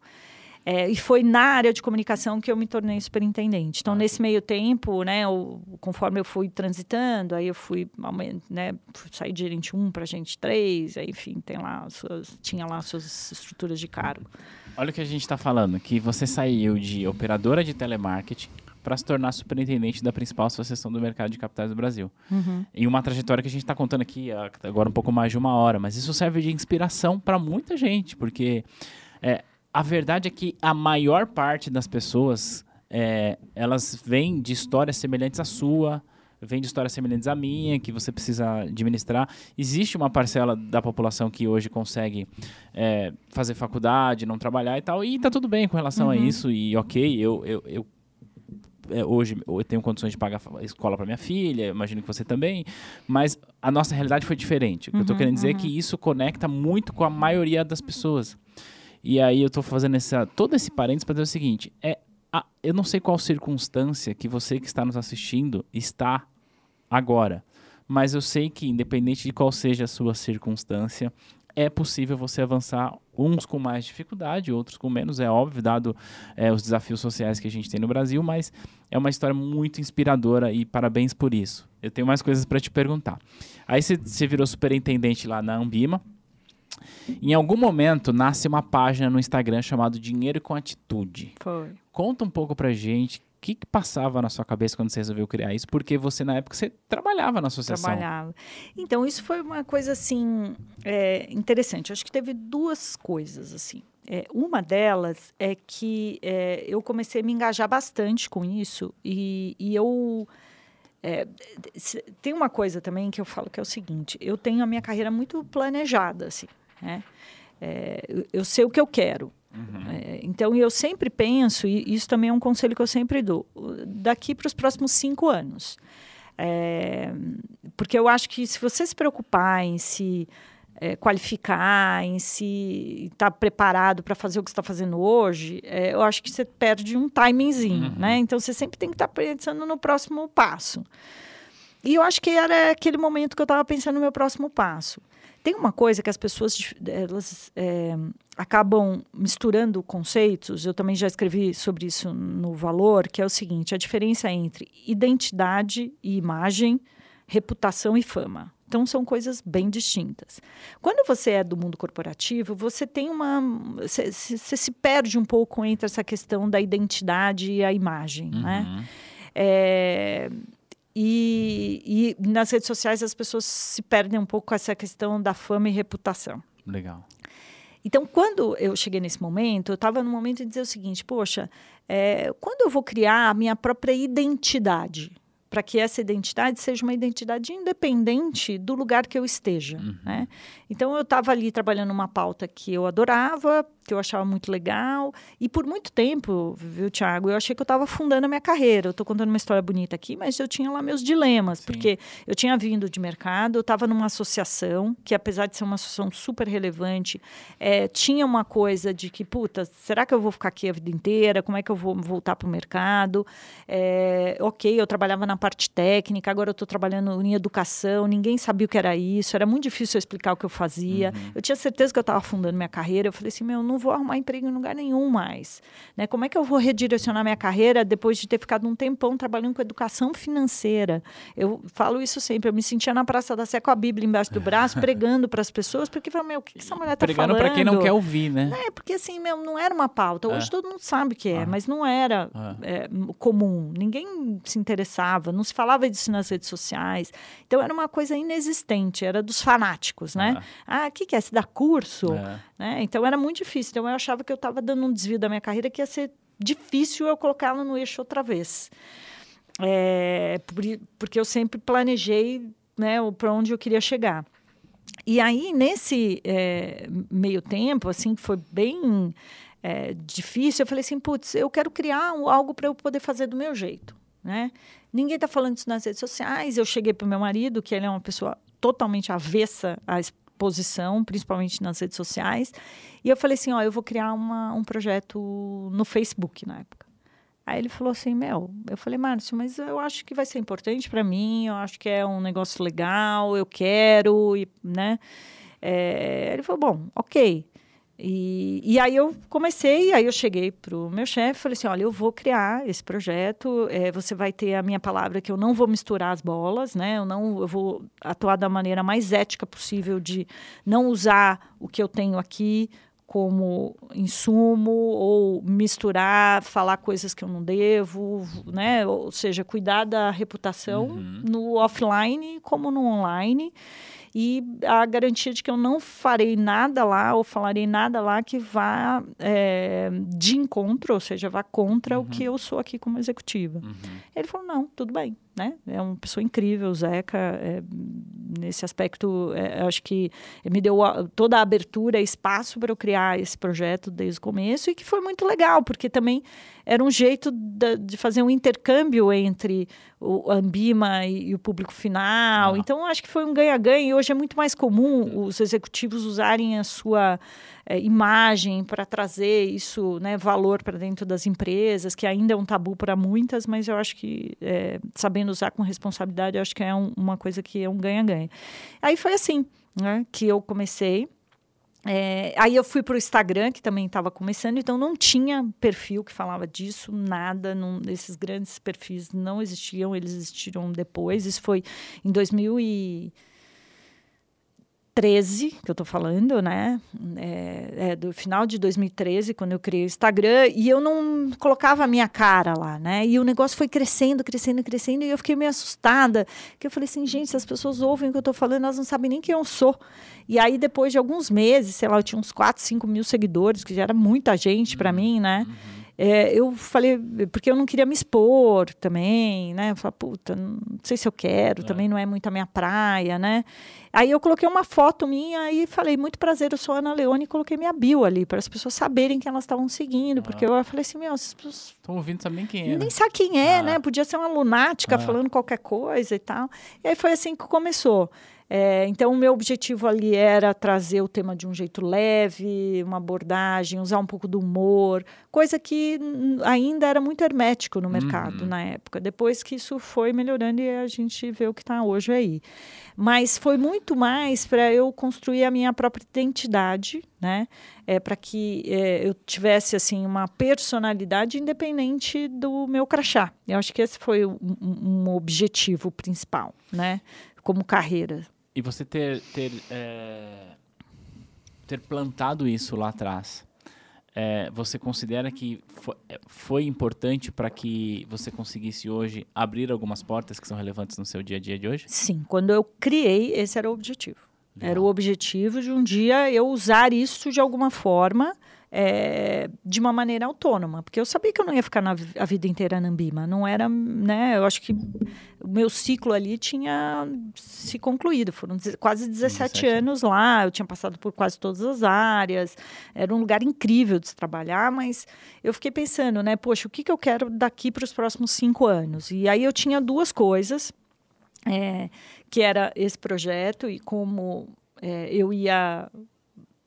B: É, e foi na área de comunicação que eu me tornei superintendente. Então, ah, nesse meio tempo, né, eu, conforme eu fui transitando, aí eu fui, né, sair de gerente 1 para gerente 3, aí, enfim, tem lá suas, tinha lá suas estruturas de cargo.
A: Olha o que a gente está falando, que você saiu de operadora de telemarketing para se tornar superintendente da principal associação do mercado de capitais do Brasil. Uhum. Em uma trajetória que a gente está contando aqui agora um pouco mais de uma hora, mas isso serve de inspiração para muita gente, porque é, a verdade é que a maior parte das pessoas é, elas vêm de histórias semelhantes à sua, vem de histórias semelhantes à minha, que você precisa administrar. Existe uma parcela da população que hoje consegue é, fazer faculdade, não trabalhar e tal, e tá tudo bem com relação uhum. a isso, e ok, eu, eu, eu é, hoje eu tenho condições de pagar escola para minha filha, imagino que você também, mas a nossa realidade foi diferente. O que eu estou uhum, querendo dizer uhum. é que uhum. isso conecta muito com a maioria das pessoas. E aí eu estou fazendo essa, todo esse parênteses para dizer o seguinte: é, a, eu não sei qual circunstância que você que está nos assistindo está agora, mas eu sei que, independente de qual seja a sua circunstância, é possível você avançar, uns com mais dificuldade, outros com menos, é óbvio, dado é, os desafios sociais que a gente tem no Brasil, mas é uma história muito inspiradora e parabéns por isso. Eu tenho mais coisas para te perguntar. Aí você virou superintendente lá na Ambima. Em algum momento nasce uma página no Instagram chamada Dinheiro com Atitude.
B: Foi.
A: Conta um pouco pra gente o que, que, passava na sua cabeça quando você resolveu criar isso? Porque você, na época, você trabalhava na associação.
B: Trabalhava. Então, isso foi uma coisa, assim, é, interessante. acho que teve duas coisas, assim. É, uma delas é que é, eu comecei a me engajar bastante com isso e, e eu... É, tem uma coisa também que eu falo que é o seguinte, eu tenho a minha carreira muito planejada, assim, né? É, eu sei o que eu quero, Uhum. É, então, eu sempre penso, e isso também é um conselho que eu sempre dou, daqui para os próximos cinco anos. É, porque eu acho que se você se preocupar em se é, qualificar, em se estar tá preparado para fazer o que está fazendo hoje, é, eu acho que você perde um timingzinho, uhum. né? Então, você sempre tem que estar tá pensando no próximo passo. E eu acho que era aquele momento que eu estava pensando no meu próximo passo. Tem uma coisa que as pessoas elas, é, acabam misturando conceitos, eu também já escrevi sobre isso no Valor, que é o seguinte: a diferença entre identidade e imagem, reputação e fama. Então, são coisas bem distintas. Quando você é do mundo corporativo, você tem uma. Você, se perde um pouco entre essa questão da identidade e a imagem. Né? Uhum. Né? É, e, e nas redes sociais as pessoas se perdem um pouco com essa questão da fama e reputação.
A: Legal.
B: Então, quando eu cheguei nesse momento, eu estava no momento de dizer o seguinte: poxa, é, quando eu vou criar a minha própria identidade? Para que essa identidade seja uma identidade independente do lugar que eu esteja. Uhum. Né? Então, eu estava ali trabalhando uma pauta que eu adorava, que eu achava muito legal. E por muito tempo, viu, Tiago, eu achei que eu estava fundando a minha carreira. Eu estou contando uma história bonita aqui, mas eu tinha lá meus dilemas, Sim. porque eu tinha vindo de mercado, eu estava numa associação, que apesar de ser uma associação super relevante, é, tinha uma coisa de que, puta, será que eu vou ficar aqui a vida inteira? Como é que eu vou voltar para o mercado? É, ok, eu trabalhava na parte técnica, agora eu estou trabalhando em educação, ninguém sabia o que era isso, era muito difícil eu explicar o que eu fazia. Uhum. Eu tinha certeza que eu estava fundando minha carreira, eu falei assim, meu, não vou arrumar emprego em lugar nenhum mais. Né? Como é que eu vou redirecionar minha carreira depois de ter ficado um tempão trabalhando com educação financeira? Eu falo isso sempre. Eu me sentia na Praça da Sé com a Bíblia embaixo do braço, (laughs) pregando para as pessoas, porque falei, meu, o que, essa mulher está falando?
A: Pregando para quem não quer ouvir, né?
B: É, porque assim, meu, não era uma pauta. Hoje é. todo mundo sabe que é, ah. mas não era ah. é, comum. Ninguém se interessava, não se falava disso nas redes sociais. Então era uma coisa inexistente, era dos fanáticos, né? Ah, o que, que é? Se dá curso? É. Né? Então era muito difícil. Então eu achava que eu estava dando um desvio da minha carreira que ia ser difícil eu colocá-la no eixo outra vez. É, porque eu sempre planejei né, para onde eu queria chegar. E aí, nesse é, meio tempo, assim, que foi bem é, difícil, eu falei assim, putz, eu quero criar algo para eu poder fazer do meu jeito, né? Ninguém está falando isso nas redes sociais. Eu cheguei para o meu marido, que ele é uma pessoa totalmente avessa a posição, principalmente nas redes sociais. E eu falei assim, ó, eu vou criar uma, um projeto no Facebook na época. Aí ele falou assim, Mel, eu falei, Márcio, mas eu acho que vai ser importante para mim, eu acho que é um negócio legal, eu quero, e, né? É, ele falou, bom, ok. E, e aí eu comecei, aí eu cheguei para o meu chefe, falei assim, olha, eu vou criar esse projeto, é, você vai ter a minha palavra que eu não vou misturar as bolas, né? Eu não, eu vou atuar da maneira mais ética possível de não usar o que eu tenho aqui como insumo ou misturar, falar coisas que eu não devo, né? Ou seja, cuidar da reputação uhum. no offline como no online e a garantia de que eu não farei nada lá ou falarei nada lá que vá é, de encontro, ou seja, vá contra uhum. o que eu sou aqui como executiva. Uhum. Ele falou, não, tudo bem, né? É uma pessoa incrível, o Zeca, é, nesse aspecto, é, acho que me deu a, toda a abertura, espaço para eu criar esse projeto desde o começo e que foi muito legal, porque também era um jeito de, de fazer um intercâmbio entre o Ambima e, e o público final. Ah. Então, acho que foi um ganha-ganha e hoje é muito mais comum os executivos usarem a sua é, imagem para trazer isso, né, valor para dentro das empresas, que ainda é um tabu para muitas, mas eu acho que é, sabendo usar com responsabilidade, eu acho que é um, uma coisa que é um ganha-ganha. Aí foi assim, né, que eu comecei. É, aí eu fui para o Instagram, que também estava começando, então não tinha perfil que falava disso, nada. Não, esses grandes perfis não existiam, eles existiram depois. Isso foi em 2000 e 2013, que eu estou falando, né? É, é, do final de 2013, quando eu criei o Instagram, e eu não colocava a minha cara lá, né? E o negócio foi crescendo, crescendo, crescendo, e eu fiquei meio assustada, que eu falei assim, gente, se as pessoas ouvem o que eu estou falando, elas não sabem nem quem eu sou. E aí, depois de alguns meses, sei lá, eu tinha uns 4, 5 mil seguidores, que já era muita gente para uhum, mim, né? Uhum. É, eu falei, porque eu não queria me expor também, né? Eu falei, puta, não sei se eu quero, é. também não é muito a minha praia, né? Aí eu coloquei uma foto minha e falei, muito prazer, eu sou Ana Leone, e coloquei minha bio ali, para as pessoas saberem que elas estavam seguindo, ah. porque eu falei assim, meu, as pessoas...
A: Estão ouvindo também quem é.
B: Nem né? sabe quem é, ah. né? Podia ser uma lunática ah. falando qualquer coisa e tal. E aí foi assim que começou. É, então, o meu objetivo ali era trazer o tema de um jeito leve, uma abordagem, usar um pouco do humor, coisa que ainda era muito hermético no mercado uhum. na época. Depois que isso foi melhorando e a gente vê o que está hoje aí. Mas foi muito mais para eu construir a minha própria identidade, né? É, para que é, eu tivesse assim uma personalidade independente do meu crachá. Eu acho que esse foi um, um objetivo principal, né? Como carreira.
A: E você ter, ter, é, ter plantado isso lá atrás, é, você considera que foi, é, foi importante para que você conseguisse hoje abrir algumas portas que são relevantes no seu dia a dia de hoje?
B: Sim, quando eu criei, esse era o objetivo. Legal. Era o objetivo de um dia eu usar isso de alguma forma é, de uma maneira autônoma, porque eu sabia que eu não ia ficar na, a vida inteira na Ambima, não era, né, eu acho que o meu ciclo ali tinha se concluído, foram quase 17, 17 anos lá, eu tinha passado por quase todas as áreas, era um lugar incrível de se trabalhar, mas eu fiquei pensando, né, poxa, o que, que eu quero daqui para os próximos cinco anos? E aí eu tinha duas coisas, é, que era esse projeto e como é, eu ia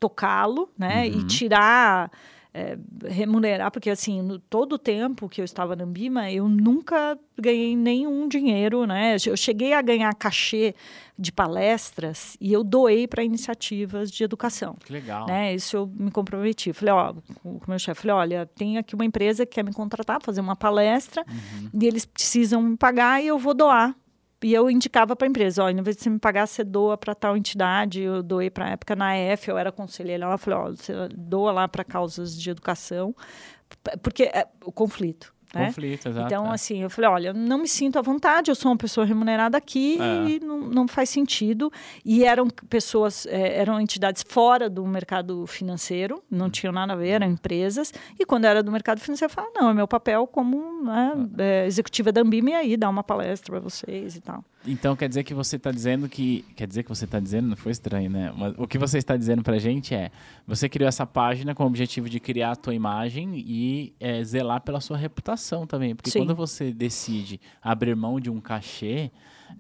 B: tocá-lo, né? Uhum. E tirar, é, remunerar, porque assim, no, todo o tempo que eu estava na Ambima, eu nunca ganhei nenhum dinheiro, né? Eu cheguei a ganhar cachê de palestras e eu doei para iniciativas de educação.
A: Que legal.
B: Né? Isso eu me comprometi. Falei, ó, com o meu chefe, falei, olha, tem aqui uma empresa que quer me contratar, fazer uma palestra, uhum. e eles precisam me pagar e eu vou doar e eu indicava para a empresa, olha, em vez de você me pagar, você doa para tal entidade. Eu doei para a época na EF, eu era conselheira. Ela falou, ó, você doa lá para causas de educação, porque é, o conflito. Né?
A: Conflito, exato.
B: Então, é. assim, eu falei, olha, não me sinto à vontade, eu sou uma pessoa remunerada aqui é. e não, não faz sentido. E eram pessoas, é, eram entidades fora do mercado financeiro, não hum. tinham nada a ver, eram empresas. E quando era do mercado financeiro, eu falava, não, é meu papel como né, é, executiva da Ambima e aí dar uma palestra para vocês e tal.
A: Então quer dizer que você está dizendo que. Quer dizer que você está dizendo, não foi estranho, né? Mas o que você está dizendo para a gente é: você criou essa página com o objetivo de criar a tua imagem e é, zelar pela sua reputação também. Porque Sim. quando você decide abrir mão de um cachê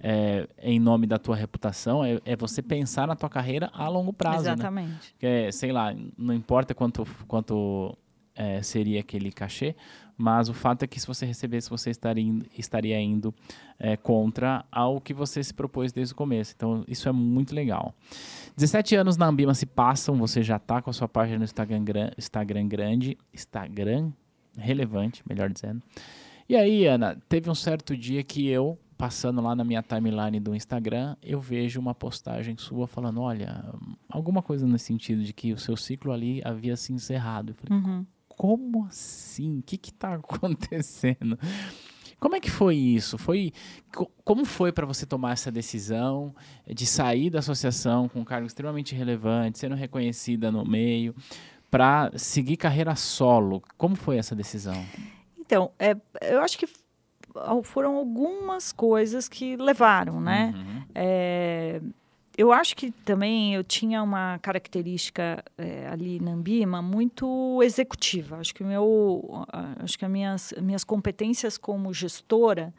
A: é, em nome da tua reputação, é, é, você pensar na tua carreira a longo prazo. Né?
B: Exatamente. Né?
A: Que sei lá, não importa quanto. quanto é, seria aquele cachê, mas o fato é que se você recebesse, você estaria indo, estaria indo é, contra ao que você se propôs desde o começo. Então, isso é muito legal. 17 anos na Ambima se passam, você já está com a sua página no Instagram, Instagram grande, Instagram relevante, melhor dizendo. E aí, Ana, teve um certo dia que eu, passando lá na minha timeline do Instagram, eu vejo uma postagem sua falando, olha, alguma coisa nesse sentido de que o seu ciclo ali havia se encerrado. Eu falei, uhum. Como assim? O que está (laughs) acontecendo? Como é que foi isso? Foi como foi para você tomar essa decisão de sair da associação com um cargo extremamente relevante, sendo reconhecida no meio, para seguir carreira solo? Como foi essa decisão?
B: Então, é, eu acho que foram algumas coisas que levaram, né? Uhum. É, eu acho que também eu tinha uma característica é, ali na Ambima muito executiva. Acho que meu, acho que as minhas, minhas competências como gestora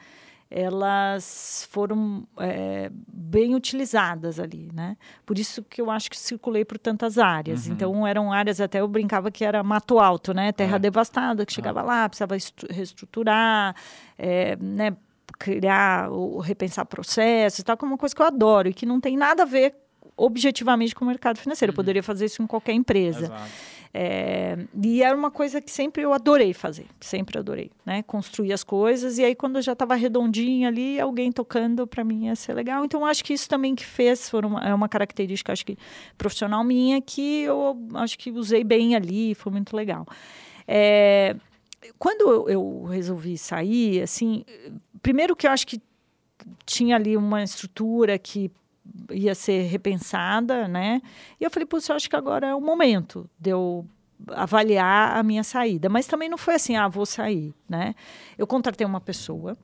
B: elas foram é, bem utilizadas ali, né? Por isso que eu acho que circulei por tantas áreas. Uhum. Então eram áreas até eu brincava que era mato alto, né? Terra é. devastada que chegava ah. lá, precisava reestruturar, é, né? Criar ou repensar processos, tal, que é uma coisa que eu adoro e que não tem nada a ver objetivamente com o mercado financeiro. Uhum. Eu poderia fazer isso em qualquer empresa. É, e era uma coisa que sempre eu adorei fazer, sempre adorei, né? Construir as coisas e aí quando eu já estava redondinha ali, alguém tocando para mim ia ser legal. Então acho que isso também que fez, foi uma, é uma característica acho que profissional minha que eu acho que usei bem ali, foi muito legal. É, quando eu, eu resolvi sair, assim, primeiro que eu acho que tinha ali uma estrutura que ia ser repensada, né? E eu falei, putz, eu acho que agora é o momento de eu avaliar a minha saída. Mas também não foi assim, ah, vou sair, né? Eu contratei uma pessoa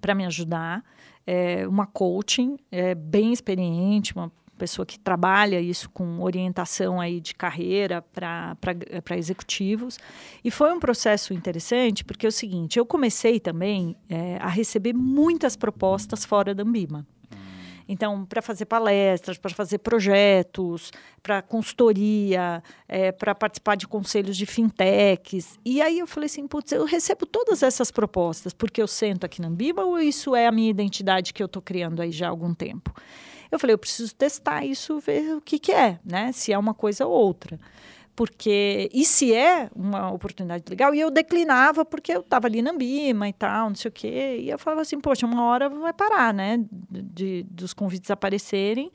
B: para me ajudar, é, uma coaching é, bem experiente, uma pessoa que trabalha isso com orientação aí de carreira para executivos. E foi um processo interessante, porque é o seguinte, eu comecei também é, a receber muitas propostas fora da Ambima. Então, para fazer palestras, para fazer projetos, para consultoria, é, para participar de conselhos de fintechs. E aí eu falei assim, putz, eu recebo todas essas propostas porque eu sento aqui na Ambiba ou isso é a minha identidade que eu estou criando aí já há algum tempo? Eu falei, eu preciso testar isso, ver o que, que é, né? Se é uma coisa ou outra porque e se é uma oportunidade legal, e eu declinava porque eu estava ali na Ambima e tal, não sei o quê, e eu falava assim, poxa, uma hora vai parar, né, de, dos convites aparecerem,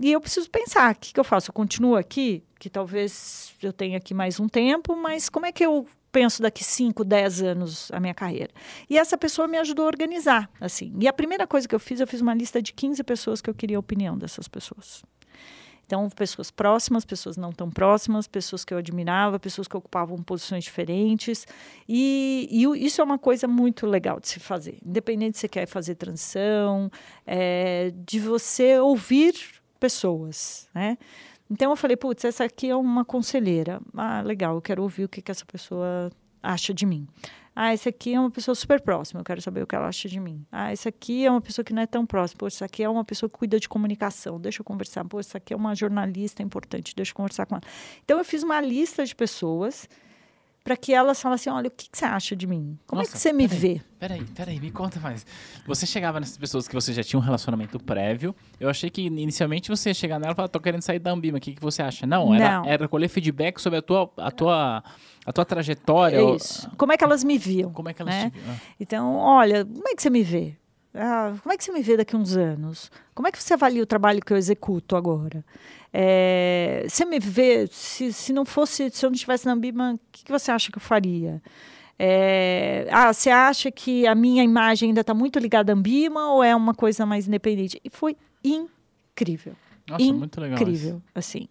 B: e eu preciso pensar, o que, que eu faço? Eu continuo aqui, que talvez eu tenha aqui mais um tempo, mas como é que eu penso daqui 5, 10 anos a minha carreira. E essa pessoa me ajudou a organizar, assim. E a primeira coisa que eu fiz, eu fiz uma lista de 15 pessoas que eu queria a opinião dessas pessoas. Então, pessoas próximas, pessoas não tão próximas, pessoas que eu admirava, pessoas que ocupavam posições diferentes. E, e isso é uma coisa muito legal de se fazer. Independente se você quer fazer transição, é, de você ouvir pessoas, né? Então eu falei, putz, essa aqui é uma conselheira. Ah, legal, eu quero ouvir o que, que essa pessoa acha de mim. Ah, esse aqui é uma pessoa super próxima, eu quero saber o que ela acha de mim. Ah, esse aqui é uma pessoa que não é tão próxima. Pô, esse aqui é uma pessoa que cuida de comunicação, deixa eu conversar. Pô, esse aqui é uma jornalista importante, deixa eu conversar com ela. Então, eu fiz uma lista de pessoas para que elas falassem, olha, o que, que, você acha de mim? Como Nossa, é que você me
A: peraí,
B: vê?
A: Peraí, peraí, me conta mais. Você chegava nessas pessoas que você já tinha um relacionamento prévio. Eu achei que inicialmente você ia chegar nela e falar, tô querendo sair da Ambima, o que, que você acha? Não, era, Não. era colher feedback sobre a tua, a tua, a tua trajetória.
B: É isso. Como é que elas me viam?
A: Como é que elas né? te viam? Ah.
B: Então, olha, como é que você me vê? Ah, como é que você me vê daqui a uns anos? Como é que você avalia o trabalho que eu executo agora? É, você me vê, se, se não fosse, se eu não estivesse na Ambima, o que, que você acha que eu faria? É, ah, você acha que a minha imagem ainda está muito ligada à Ambima ou é uma coisa mais independente? E foi incrível.
A: Nossa, incrível, muito legal.
B: Incrível, assim.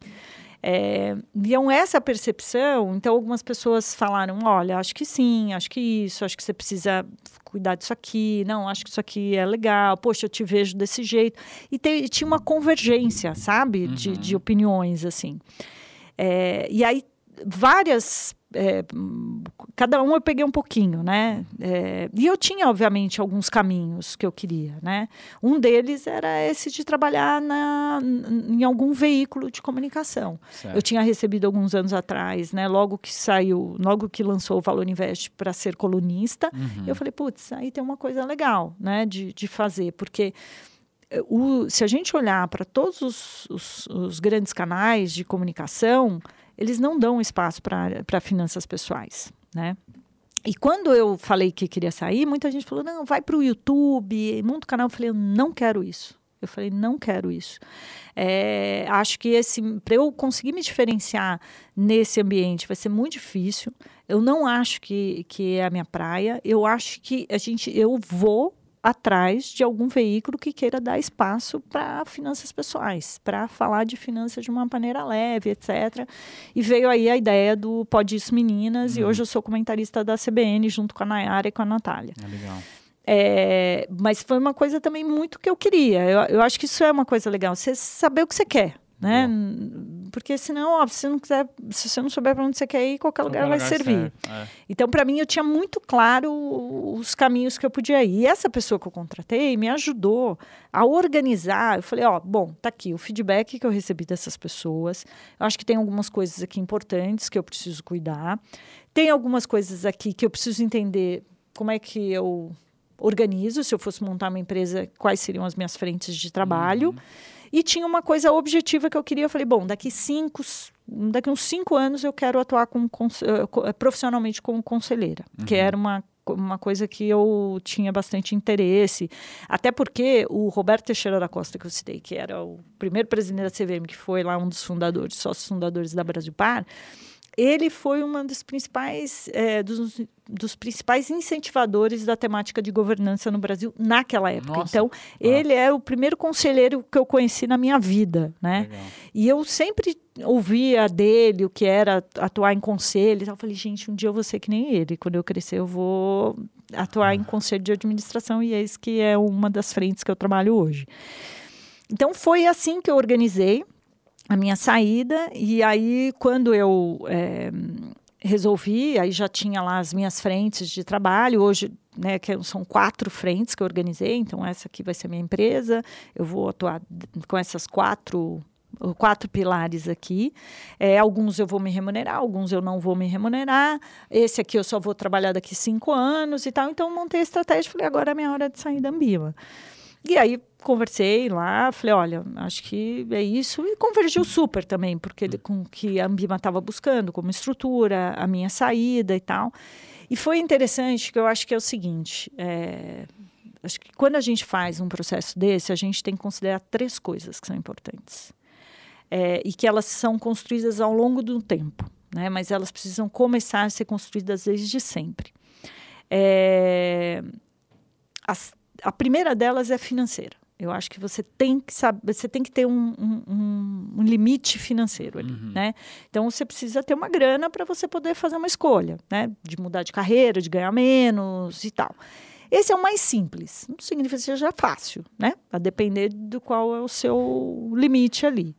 B: É, viam essa percepção, então algumas pessoas falaram: olha, acho que sim, acho que isso, acho que você precisa cuidar disso aqui, não, acho que isso aqui é legal, poxa, eu te vejo desse jeito. E te, tinha uma convergência, sabe, de, uhum. de opiniões, assim. É, e aí várias é, cada um eu peguei um pouquinho, né? É, e eu tinha, obviamente, alguns caminhos que eu queria, né? Um deles era esse de trabalhar na, em algum veículo de comunicação. Certo. Eu tinha recebido alguns anos atrás, né? Logo que saiu, logo que lançou o Valor Invest para ser colunista, uhum. eu falei, putz, aí tem uma coisa legal, né? De, de fazer, porque eh, o, se a gente olhar para todos os, os, os grandes canais de comunicação, eles não dão espaço para finanças pessoais, né? E quando eu falei que queria sair, muita gente falou: não, vai para o YouTube, monta canal. Eu falei: eu não quero isso. Eu falei: não quero isso. É, acho que esse para eu conseguir me diferenciar nesse ambiente vai ser muito difícil. Eu não acho que, que é a minha praia. Eu acho que a gente, eu vou atrás de algum veículo que queira dar espaço para finanças pessoais, para falar de finanças de uma maneira leve, etc. E veio aí a ideia do Pode Isso Meninas, uhum. e hoje eu sou comentarista da CBN junto com a Nayara e com a Natália. É legal. É, mas foi uma coisa também muito que eu queria. Eu, eu acho que isso é uma coisa legal, você saber o que você quer né? Porque senão, ó, se você não quiser, se você não souber para onde você quer ir, qualquer, qualquer lugar, vai servir. É. Então, para mim, eu tinha muito claro os caminhos que eu podia ir. E essa pessoa que eu contratei me ajudou a organizar. Eu falei, ó, bom, tá aqui o feedback que eu recebi dessas pessoas. Eu acho que tem algumas coisas aqui importantes que eu preciso cuidar. Tem algumas coisas aqui que eu preciso entender como é que eu organizo. Se eu fosse montar uma empresa, quais seriam as minhas frentes de trabalho. Uhum. E tinha uma coisa objetiva que eu queria. Eu falei, bom, daqui cinco, daqui uns cinco anos eu quero atuar como, eh, profissionalmente como conselheira, uhum. que era uma uma coisa que eu tinha bastante interesse, até porque o Roberto Teixeira da Costa, que eu citei, que era o primeiro presidente da CVM, que foi lá um dos fundadores, sócios fundadores da Brasil Par, ele foi uma dos principais, é, dos, dos, principais incentivadores da temática de governança no Brasil naquela época. Nossa. Então, ah. ele é o primeiro conselheiro que eu conheci na minha vida, né? Legal. E eu sempre ouvia dele o que era atuar em conselho. Então, eu falei, gente, um dia eu vou ser que nem ele. Quando eu crescer, eu vou atuar em ah. conselho de administração e eis que é uma das frentes que eu trabalho hoje. Então, foi assim que eu organizei a minha saída. E aí, quando eu é, resolvi, aí já tinha lá as minhas frentes de trabalho. Hoje, né, que são quatro frentes que eu organizei. Então, essa aqui vai ser minha empresa. Eu vou atuar com essas quatro quatro pilares aqui. É, alguns eu vou me remunerar, alguns eu não vou me remunerar. Esse aqui eu só vou trabalhar daqui cinco anos e tal. Então, montei a estratégia e falei, agora é minha hora de sair da Ambima. E aí conversei lá, falei, olha, acho que é isso. E convergiu super também, porque com o que a Ambima estava buscando, como estrutura, a minha saída e tal. E foi interessante, que eu acho que é o seguinte, é, acho que quando a gente faz um processo desse, a gente tem que considerar três coisas que são importantes. É, e que elas são construídas ao longo do tempo, né? mas elas precisam começar a ser construídas desde sempre. É, as a primeira delas é financeira. Eu acho que você tem que saber, você tem que ter um, um, um limite financeiro ali, uhum. né? Então você precisa ter uma grana para você poder fazer uma escolha, né? De mudar de carreira, de ganhar menos e tal. Esse é o mais simples. Não significa que seja fácil, né? A depender do qual é o seu limite ali.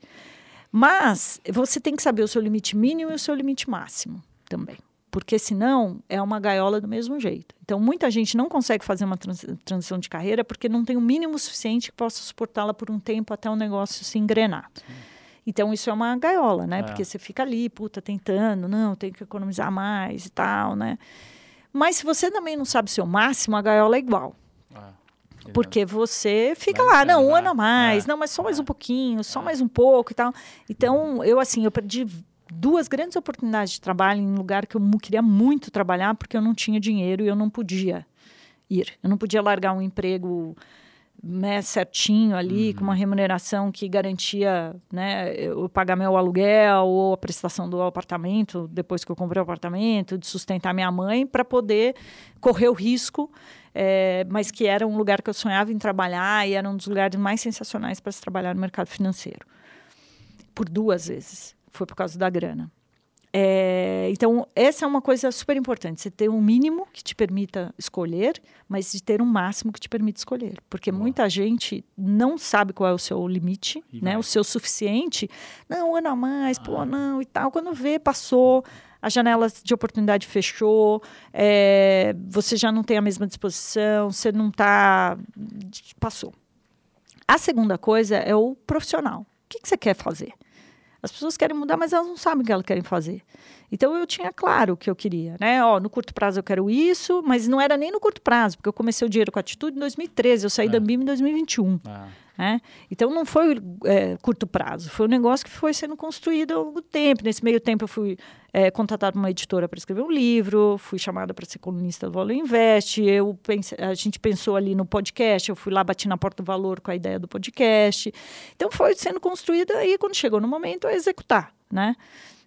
B: Mas você tem que saber o seu limite mínimo e o seu limite máximo também porque senão é uma gaiola do mesmo jeito. Então, muita gente não consegue fazer uma trans transição de carreira porque não tem o mínimo suficiente que possa suportá-la por um tempo até o negócio se engrenar. Sim. Então, isso é uma gaiola, né? É. Porque você fica ali, puta, tentando, não, tem que economizar mais e tal, né? Mas se você também não sabe o seu máximo, a gaiola é igual. É. Porque você fica Vai lá, não, um ano a mais, é. não, mas só mais um pouquinho, só é. mais um pouco e tal. Então, eu, assim, eu perdi duas grandes oportunidades de trabalho em um lugar que eu queria muito trabalhar porque eu não tinha dinheiro e eu não podia ir. Eu não podia largar um emprego né, certinho ali, uhum. com uma remuneração que garantia né, eu pagar meu aluguel ou a prestação do apartamento, depois que eu comprei o apartamento, de sustentar minha mãe, para poder correr o risco, é, mas que era um lugar que eu sonhava em trabalhar e era um dos lugares mais sensacionais para se trabalhar no mercado financeiro. Por duas vezes foi por causa da grana. É, então, essa é uma coisa super importante. Você ter um mínimo que te permita escolher, mas de ter um máximo que te permita escolher. Porque Boa. muita gente não sabe qual é o seu limite, né? o seu suficiente. Não, um ano a mais, ah. pô, não e tal. Quando vê, passou, a janela de oportunidade fechou, é, você já não tem a mesma disposição, você não está. Passou. A segunda coisa é o profissional. O que, que você quer fazer? As pessoas querem mudar, mas elas não sabem o que elas querem fazer. Então eu tinha claro o que eu queria, né? Ó, no curto prazo eu quero isso, mas não era nem no curto prazo, porque eu comecei o dinheiro com atitude em 2013, eu saí é. da BIM em 2021. Ah. Né? Então não foi é, curto prazo, foi um negócio que foi sendo construído ao longo do tempo. Nesse meio tempo eu fui é, contratada por uma editora para escrever um livro, fui chamada para ser colunista do Valor Invest. Eu pense, a gente pensou ali no podcast, eu fui lá bati na porta do Valor com a ideia do podcast. Então foi sendo construído aí quando chegou no momento a executar, né?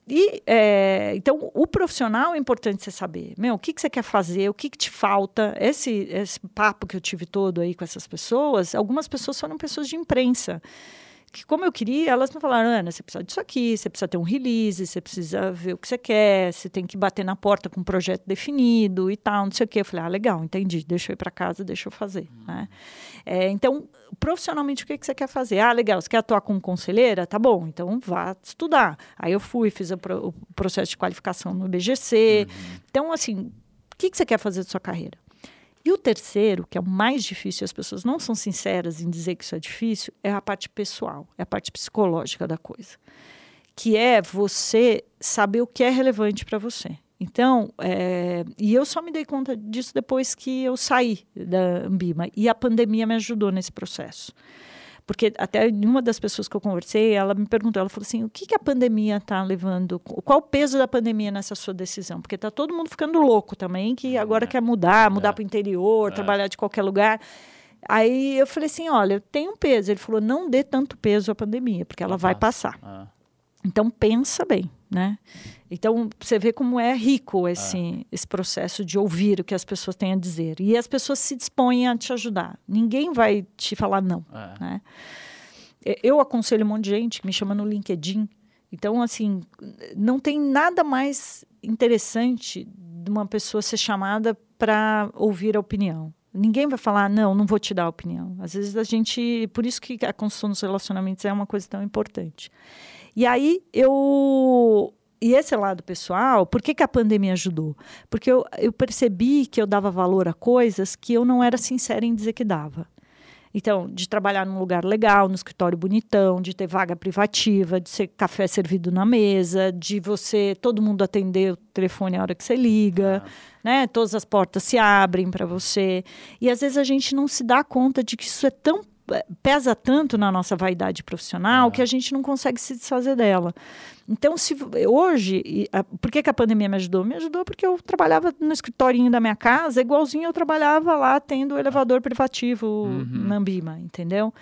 B: E, é, então, o profissional é importante você saber. Meu, o que, que você quer fazer? O que, que te falta? Esse, esse papo que eu tive todo aí com essas pessoas, algumas pessoas foram pessoas de imprensa que como eu queria, elas me falaram, Ana, você precisa disso aqui, você precisa ter um release, você precisa ver o que você quer, você tem que bater na porta com um projeto definido e tal, não sei o quê. Eu falei, ah, legal, entendi, deixa eu ir para casa, deixa eu fazer. Uhum. Né? É, então, profissionalmente, o que, que você quer fazer? Ah, legal, você quer atuar como conselheira? Tá bom, então vá estudar. Aí eu fui, fiz o, pro, o processo de qualificação no BGC. Uhum. Então, assim, o que, que você quer fazer da sua carreira? E o terceiro, que é o mais difícil, as pessoas não são sinceras em dizer que isso é difícil, é a parte pessoal, é a parte psicológica da coisa. Que é você saber o que é relevante para você. Então, é, e eu só me dei conta disso depois que eu saí da Ambima. E a pandemia me ajudou nesse processo. Porque até uma das pessoas que eu conversei, ela me perguntou, ela falou assim, o que, que a pandemia está levando? Qual o peso da pandemia nessa sua decisão? Porque está todo mundo ficando louco também, que agora é. quer mudar, mudar é. para o interior, é. trabalhar de qualquer lugar. Aí eu falei assim, olha, tem um peso. Ele falou, não dê tanto peso à pandemia, porque ela vai passar. Ah. Então pensa bem, né? Então você vê como é rico esse, é. esse processo de ouvir o que as pessoas têm a dizer e as pessoas se dispõem a te ajudar. Ninguém vai te falar não, é. né? Eu aconselho um monte de gente que me chama no LinkedIn. Então assim não tem nada mais interessante de uma pessoa ser chamada para ouvir a opinião. Ninguém vai falar, não, não vou te dar a opinião. Às vezes a gente. Por isso que a construção dos relacionamentos é uma coisa tão importante. E aí eu. E esse lado pessoal, por que, que a pandemia ajudou? Porque eu, eu percebi que eu dava valor a coisas que eu não era sincera em dizer que dava. Então, de trabalhar num lugar legal, no escritório bonitão, de ter vaga privativa, de ser café servido na mesa, de você, todo mundo atender o telefone a hora que você liga, ah. né? Todas as portas se abrem para você. E às vezes a gente não se dá conta de que isso é tão pesa tanto na nossa vaidade profissional que a gente não consegue se desfazer dela. Então, se hoje, a, por que, que, a pandemia me ajudou? Me ajudou porque eu trabalhava no escritorinho da minha casa, igualzinho eu trabalhava lá tendo o elevador privativo uhum. na Ambima, entendeu?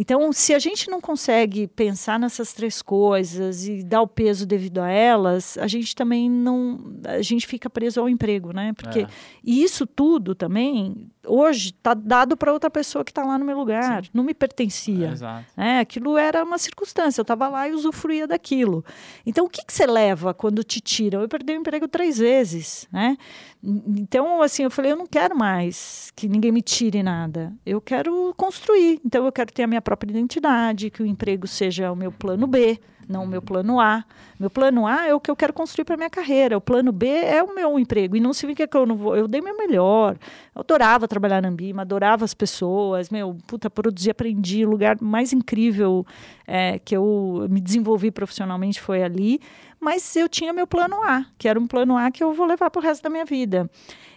B: Então, se a gente não consegue pensar nessas três coisas e dar o peso devido a elas, a gente também não. A gente fica preso ao emprego, né? Porque. É. E isso tudo também, hoje, está dado para outra pessoa que está lá no meu lugar. Sim. Não me pertencia. É, exato. É, aquilo era uma circunstância. Eu estava lá e usufruía daquilo. Então, o que, que você leva quando te tiram? Eu perdi o emprego três vezes, né? Então, assim, eu falei, eu não quero mais que ninguém me tire nada. Eu quero construir. Então, eu quero ter a minha própria identidade, que o emprego seja o meu plano B, não o meu plano A. Meu plano A é o que eu quero construir para minha carreira. O plano B é o meu emprego. E não significa que eu não vou. Eu dei meu melhor. Eu adorava trabalhar na Ambima, adorava as pessoas. Meu, puta, produzi, aprendi. O lugar mais incrível é, que eu me desenvolvi profissionalmente foi ali mas eu tinha meu plano A, que era um plano A que eu vou levar para o resto da minha vida.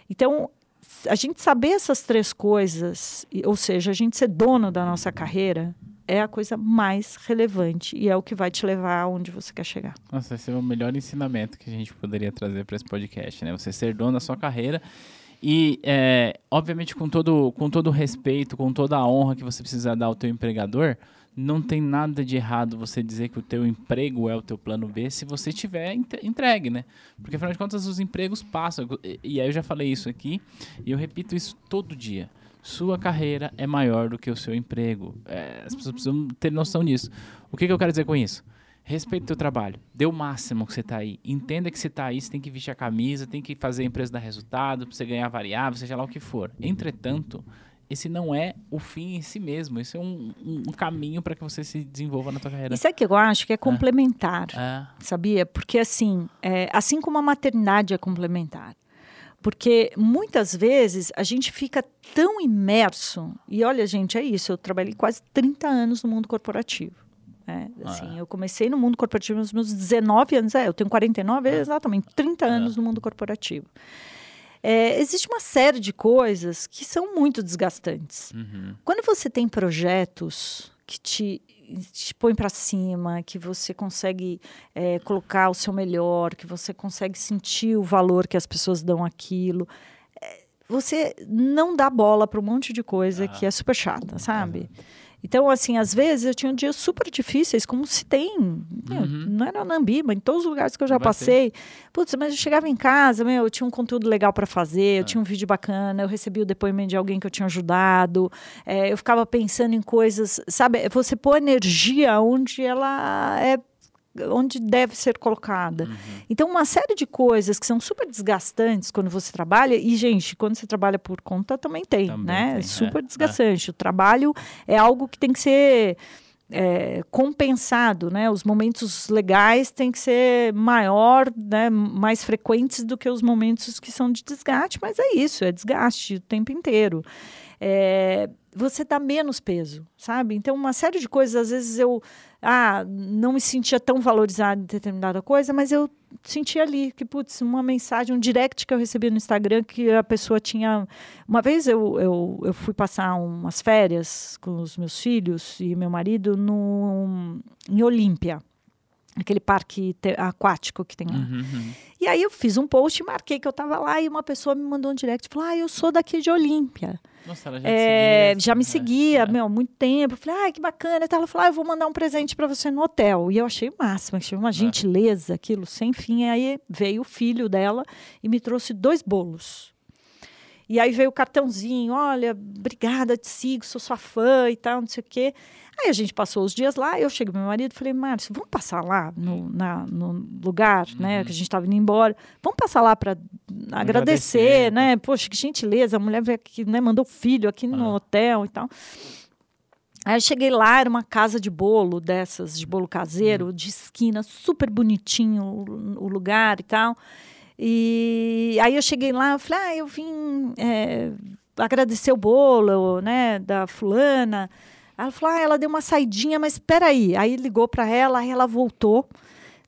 B: Então, a gente saber essas três coisas, ou seja, a gente ser dono da nossa carreira, é a coisa mais relevante e é o que vai te levar aonde você quer chegar.
A: Nossa, esse é o melhor ensinamento que a gente poderia trazer para esse podcast, né? Você ser dono da sua carreira e, é, obviamente, com todo, com todo o respeito, com toda a honra que você precisa dar ao teu empregador, não tem nada de errado você dizer que o teu emprego é o teu plano B se você tiver entregue, né? Porque afinal de contas os empregos passam. E aí eu já falei isso aqui e eu repito isso todo dia. Sua carreira é maior do que o seu emprego. É, as pessoas precisam ter noção disso. O que, que eu quero dizer com isso? Respeita o teu trabalho. Dê o máximo que você está aí. Entenda que você está aí, você tem que vestir a camisa, tem que fazer a empresa dar resultado, para você ganhar variável, seja lá o que for. Entretanto, esse não é o fim em si mesmo. Esse é um, um, caminho para que você se desenvolva na tua carreira.
B: Isso é que eu acho que é complementar, é. sabia? Porque assim, é, assim como a maternidade é complementar, porque muitas vezes a gente fica tão imerso, e olha, gente, é isso, eu trabalhei quase 30 anos no mundo corporativo. É, assim, ah. Eu comecei no mundo corporativo nos meus 19 anos. É, eu tenho 49, é. exatamente, 30 anos no mundo corporativo. É, existe uma série de coisas que são muito desgastantes. Uhum. Quando você tem projetos que te, te põem para cima, que você consegue é, colocar o seu melhor, que você consegue sentir o valor que as pessoas dão aquilo, é, você não dá bola para um monte de coisa que é super chata, sabe? Uhum. Então, assim, às vezes eu tinha dias super difíceis, como se tem. Uhum. Não era na Ambiba, em todos os lugares que eu já Vai passei. Ter. Putz, mas eu chegava em casa, meu, eu tinha um conteúdo legal para fazer, eu é. tinha um vídeo bacana, eu recebi o depoimento de alguém que eu tinha ajudado, é, eu ficava pensando em coisas. Sabe, você pôr energia onde ela é onde deve ser colocada. Uhum. Então, uma série de coisas que são super desgastantes quando você trabalha, e, gente, quando você trabalha por conta também tem, também né? Tem, é super é, desgastante. É. O trabalho é algo que tem que ser. É, compensado, né? Os momentos legais têm que ser maior, né? mais frequentes do que os momentos que são de desgaste, mas é isso, é desgaste o tempo inteiro. É, você dá menos peso, sabe? Então, uma série de coisas, às vezes eu ah, não me sentia tão valorizada em determinada coisa, mas eu sentia ali que, putz, uma mensagem, um direct que eu recebi no Instagram que a pessoa tinha. Uma vez eu, eu, eu fui passar umas férias com os meus filhos e meu marido no, em Olímpia aquele parque aquático que tem lá. Uhum, uhum. E aí eu fiz um post, marquei que eu estava lá e uma pessoa me mandou um direct, falou: "Ah, eu sou daqui de Olímpia".
A: Nossa, ela já, é, seguia,
B: já me né? seguia, é. meu, muito tempo. Eu falei: "Ah, que bacana". Ela falou: ah, "Eu vou mandar um presente para você no hotel". E eu achei o máximo, achei uma é. gentileza, aquilo sem fim. E aí veio o filho dela e me trouxe dois bolos. E aí veio o cartãozinho, olha, obrigada, te sigo, sou sua fã e tal, não sei o quê. Aí a gente passou os dias lá, eu cheguei pro meu marido e falei, Márcio, vamos passar lá no, na, no lugar, né, uhum. né, que a gente estava indo embora. Vamos passar lá para agradecer, agradecer, né? Poxa, que gentileza, a mulher veio aqui, né, mandou filho aqui no ah. hotel e tal. Aí eu cheguei lá, era uma casa de bolo dessas, de bolo caseiro, uhum. de esquina, super bonitinho o, o, lugar e tal. E aí eu cheguei lá, eu falei, ah, eu vim é, agradecer o bolo, né, da fulana. Ela falou: ah, ela deu uma saidinha, mas espera aí. Aí ligou para ela, aí ela voltou.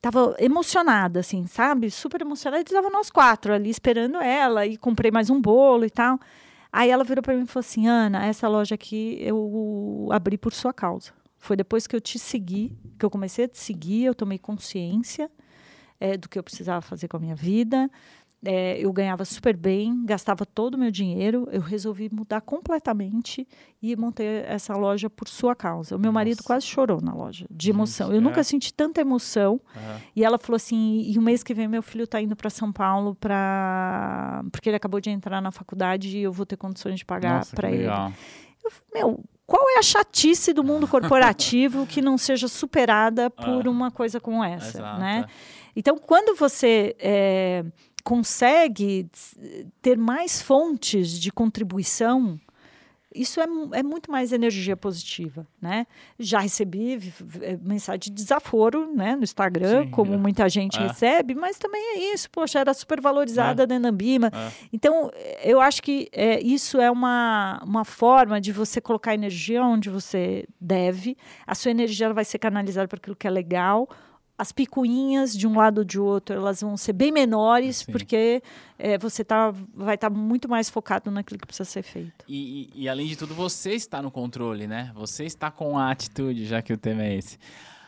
B: Tava emocionada, assim, sabe? Super emocionada. E tava nós quatro ali esperando ela. E comprei mais um bolo e tal. Aí ela virou para mim e falou assim: Ana, essa loja aqui eu abri por sua causa. Foi depois que eu te segui, que eu comecei a te seguir, eu tomei consciência é, do que eu precisava fazer com a minha vida é, eu ganhava super bem, gastava todo o meu dinheiro. Eu resolvi mudar completamente e montei essa loja por sua causa. O meu Nossa. marido quase chorou na loja, de emoção. eu é. nunca senti tanta emoção. Uhum. E ela falou assim: e o mês que vem meu filho está indo para São Paulo para porque ele acabou de entrar na faculdade e eu vou ter condições de pagar para ele. Eu, meu, qual é a chatice do mundo corporativo que não seja superada por ah. uma coisa como essa, Exato. né? Então, quando você é, consegue ter mais fontes de contribuição, isso é, é muito mais energia positiva, né? Já recebi mensagem de desaforo, né, no Instagram, Sim, como é. muita gente é. recebe, mas também é isso, poxa, era super valorizada é. dentro da Ambima. É. Então, eu acho que é, isso é uma, uma forma de você colocar energia onde você deve, a sua energia vai ser canalizada para aquilo que é legal, as picuinhas de um lado ou de outro elas vão ser bem menores Sim. porque é, você tá, vai estar tá muito mais focado naquilo que precisa ser feito.
A: E, e, e, além de tudo, você está no controle, né? Você está com a atitude, já que o tema é esse.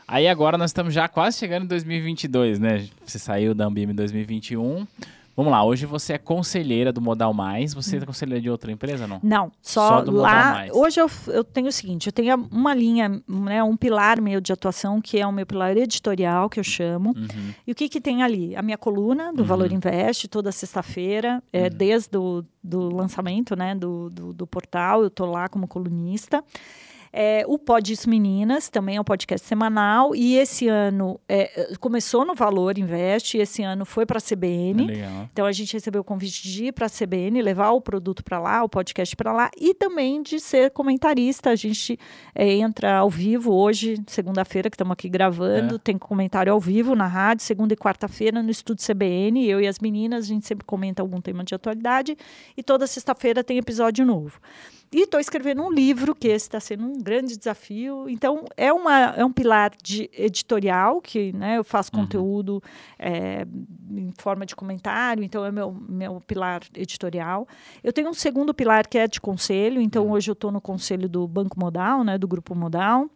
A: Aí agora nós estamos já quase chegando em 2022, né? Você saiu da Ambime em 2021. Vamos lá, hoje você é conselheira do Modal Mais. Você é conselheira de outra empresa, não?
B: Não, só, só do lá. Modal Mais. Hoje eu, eu tenho o seguinte: eu tenho uma linha, né, um pilar meu de atuação, que é o meu pilar editorial, que eu chamo. Uhum. E o que, que tem ali? A minha coluna do uhum. Valor Invest, toda sexta-feira, é, uhum. desde o do lançamento né, do, do, do portal, eu estou lá como colunista. É, o Pod Isso Meninas também é um podcast semanal e esse ano é, começou no Valor Invest e esse ano foi para a CBN.
A: Legal.
B: Então a gente recebeu o convite de ir para a CBN, levar o produto para lá, o podcast para lá e também de ser comentarista. A gente é, entra ao vivo hoje, segunda-feira que estamos aqui gravando,
A: É.
B: tem comentário ao vivo na rádio, segunda e quarta-feira no estúdio CBN. Eu e as meninas, a gente sempre comenta algum tema de atualidade e toda sexta-feira tem episódio novo. E estou escrevendo um livro, que esse está sendo um grande desafio. Então, é, uma, é um pilar de editorial, que né, eu faço
A: Uhum.
B: conteúdo é, em forma de comentário, então é meu, meu pilar editorial. Eu tenho um segundo pilar que é de conselho, então
A: Uhum.
B: hoje eu estou no conselho do Banco Modal, né, do Grupo Modal.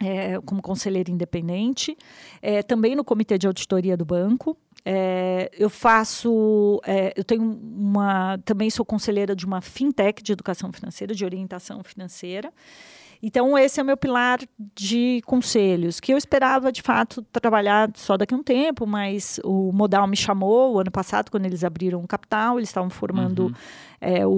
B: é, como conselheira independente, é, também no comitê de auditoria do banco. É, eu faço, é, eu tenho uma, também sou conselheira de uma fintech de educação financeira, de orientação financeira. Então, esse é o meu pilar de conselhos, que eu esperava, de fato, trabalhar só daqui a um tempo, mas o Modal me chamou o ano passado, quando eles abriram o capital, eles estavam formando
A: Uhum.
B: é, o,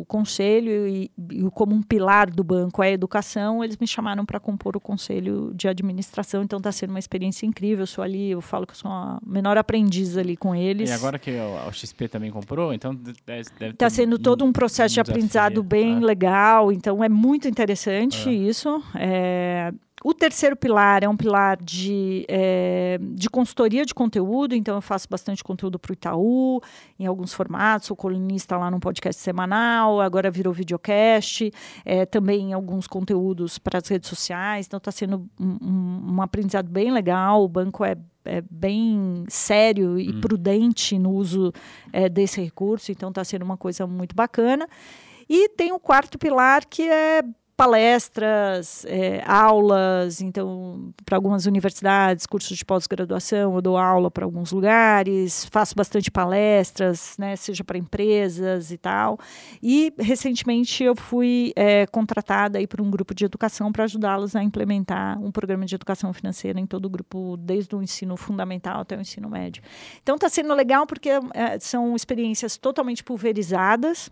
B: o conselho e, e como um pilar do banco é a educação, eles me chamaram para compor o conselho de administração, então está sendo uma experiência incrível, eu sou ali, eu falo que eu sou a menor aprendiz ali com eles.
A: E agora que o, o XP também comprou, então de- deve,
B: Está sendo todo um processo de
A: desafio,
B: aprendizado bem
A: é.
B: legal, então é muito interessante
A: É.
B: isso. É, O terceiro pilar é um pilar de, é, de consultoria de conteúdo, então eu faço bastante conteúdo para o Itaú, em alguns formatos, sou colunista lá num podcast semanal, agora virou videocast, é, também em alguns conteúdos para as redes sociais, então está sendo um, um- um aprendizado bem legal, o banco é é bem sério e
A: Hum.
B: prudente no uso é, desse recurso, então está sendo uma coisa muito bacana. E tem o quarto pilar que é palestras, é, aulas, então para algumas universidades, cursos de pós-graduação, eu dou aula para alguns lugares, faço bastante palestras, né, seja para empresas e tal. E recentemente eu fui é, contratada aí por um grupo de educação para ajudá-los a implementar um programa de educação financeira em todo o grupo, desde o ensino fundamental até o ensino médio. Então está sendo legal porque é, são experiências totalmente pulverizadas.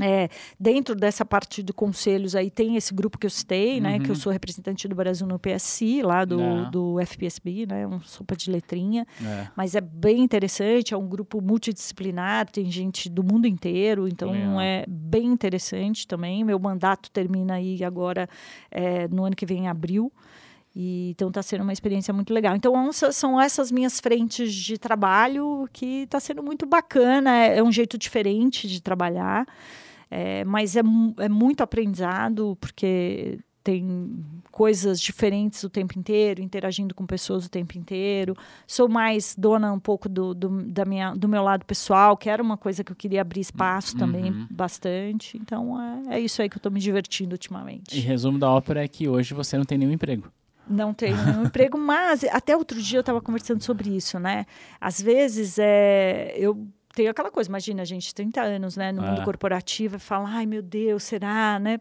B: É, dentro dessa parte de conselhos aí tem esse grupo que eu citei, né?
A: Uhum.
B: Que eu sou representante do Brasil no PSI, lá do,
A: Ah.
B: do FPSB, né? Um sopa de letrinha.
A: É.
B: Mas é bem interessante, é um grupo multidisciplinar, tem gente do mundo inteiro, então
A: Legal.
B: é bem interessante também. Meu mandato termina aí agora é, no ano que vem, em abril. E, então está sendo uma experiência muito legal. Então são essas minhas frentes de trabalho que está sendo muito bacana. É, é um jeito diferente de trabalhar, é, mas é, é muito aprendizado porque tem coisas diferentes o tempo inteiro, interagindo com pessoas o tempo inteiro. Sou mais dona um pouco do, do, da minha, do meu lado pessoal, que era uma coisa que eu queria abrir espaço também
A: Uhum.
B: bastante. Então é, é isso aí que eu estou me divertindo ultimamente.
A: E resumo da ópera é que hoje você não tem nenhum emprego.
B: Não tenho nenhum (laughs) emprego, mas até outro dia eu estava conversando sobre isso, né? Às vezes é, eu tenho aquela coisa, imagina, gente, 30 anos né, no
A: É.
B: mundo corporativo e fala, ai meu Deus, será, né?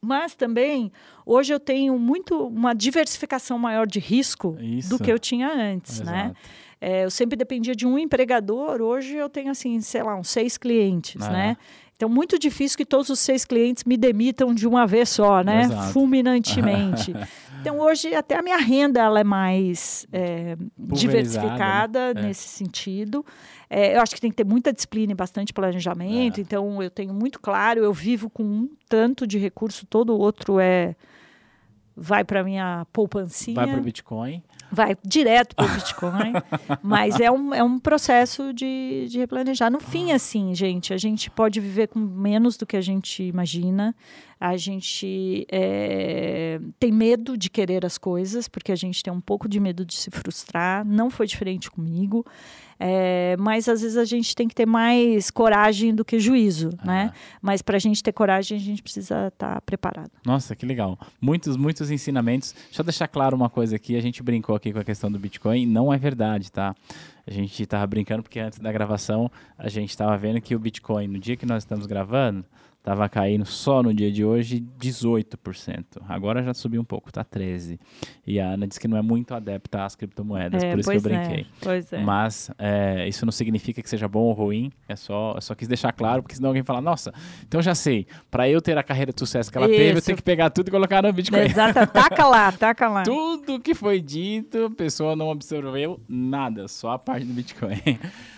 B: Mas também, hoje eu tenho muito uma diversificação maior de risco
A: Isso.
B: do que eu tinha antes, né?
A: Exato.
B: É, eu sempre dependia de um empregador, hoje eu tenho, assim, sei lá, uns seis clientes,
A: É.
B: né? Então, muito difícil que todos os seis clientes me demitam de uma vez só, né?
A: Exato. (laughs)
B: Fulminantemente. então, hoje, até a minha renda ela é mais é, diversificada
A: né? É.
B: nesse sentido. É, eu acho que tem que ter muita disciplina e bastante planejamento.
A: É.
B: Então, eu tenho muito claro, eu vivo com um tanto de recurso, todo o outro é... Vai para minha poupancinha
A: Vai pro Bitcoin.
B: Vai direto para o Bitcoin, mas é um, é um processo de, de replanejar. No fim, assim, gente, a gente pode viver com menos do que a gente imagina. A gente é, tem medo de querer as coisas, porque a gente tem um pouco de medo de se frustrar. Não foi diferente comigo. É, mas às vezes a gente tem que ter mais coragem do que juízo, né? Mas para a gente ter coragem, a gente precisa estar preparado.
A: Nossa, que legal. Muitos, muitos ensinamentos. Deixa eu deixar claro uma coisa aqui. A gente brincou aqui com a questão do Bitcoin. Não é verdade, tá? A gente estava brincando porque antes da gravação a gente estava vendo que o Bitcoin, no dia que nós estamos gravando, Tava caindo só no dia de hoje 18%. Agora já subiu um pouco, tá 13%. E a Ana disse que não é muito adepta às criptomoedas,
B: É,
A: por isso que eu
B: é,
A: brinquei.
B: pois é.
A: Mas é, isso não significa que seja bom ou ruim, é só, eu só quis deixar claro, porque senão alguém fala, nossa, então já sei, para eu ter a carreira de sucesso que ela teve, eu
B: Isso.
A: tenho que pegar tudo e colocar no Bitcoin.
B: Exato, taca lá, taca lá. (laughs)
A: Tudo que foi dito, a pessoa não absorveu nada, só a parte do Bitcoin.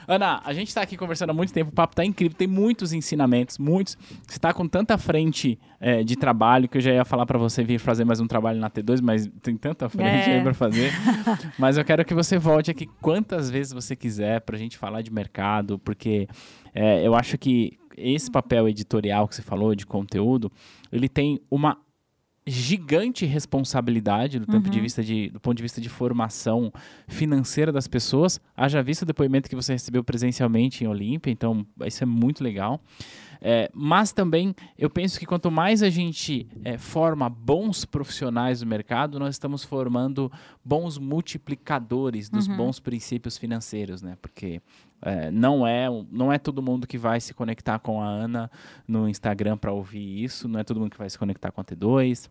A: Ana, a gente está aqui conversando há muito tempo, o papo tá incrível, tem muitos ensinamentos, muitos. Você está com tanta frente é, de trabalho que eu já ia falar para você vir fazer mais um trabalho na T2, mas tem tanta frente
B: É.
A: aí para fazer. (laughs) mas eu quero que você volte aqui quantas vezes você quiser para a gente falar de mercado, porque é, eu acho que esse papel editorial que você falou de conteúdo, ele tem uma gigante responsabilidade do, tempo de vista de, do ponto de vista de formação financeira das pessoas. Haja visto o depoimento que você recebeu presencialmente em Olímpia, então isso é muito legal. É, mas também eu penso que quanto mais a gente é, forma bons profissionais do mercado, nós estamos formando bons multiplicadores dos bons princípios financeiros, né? Porque é, não é não é todo mundo que vai se conectar com a Ana no Instagram para ouvir isso, não é todo mundo que vai se conectar com a T2,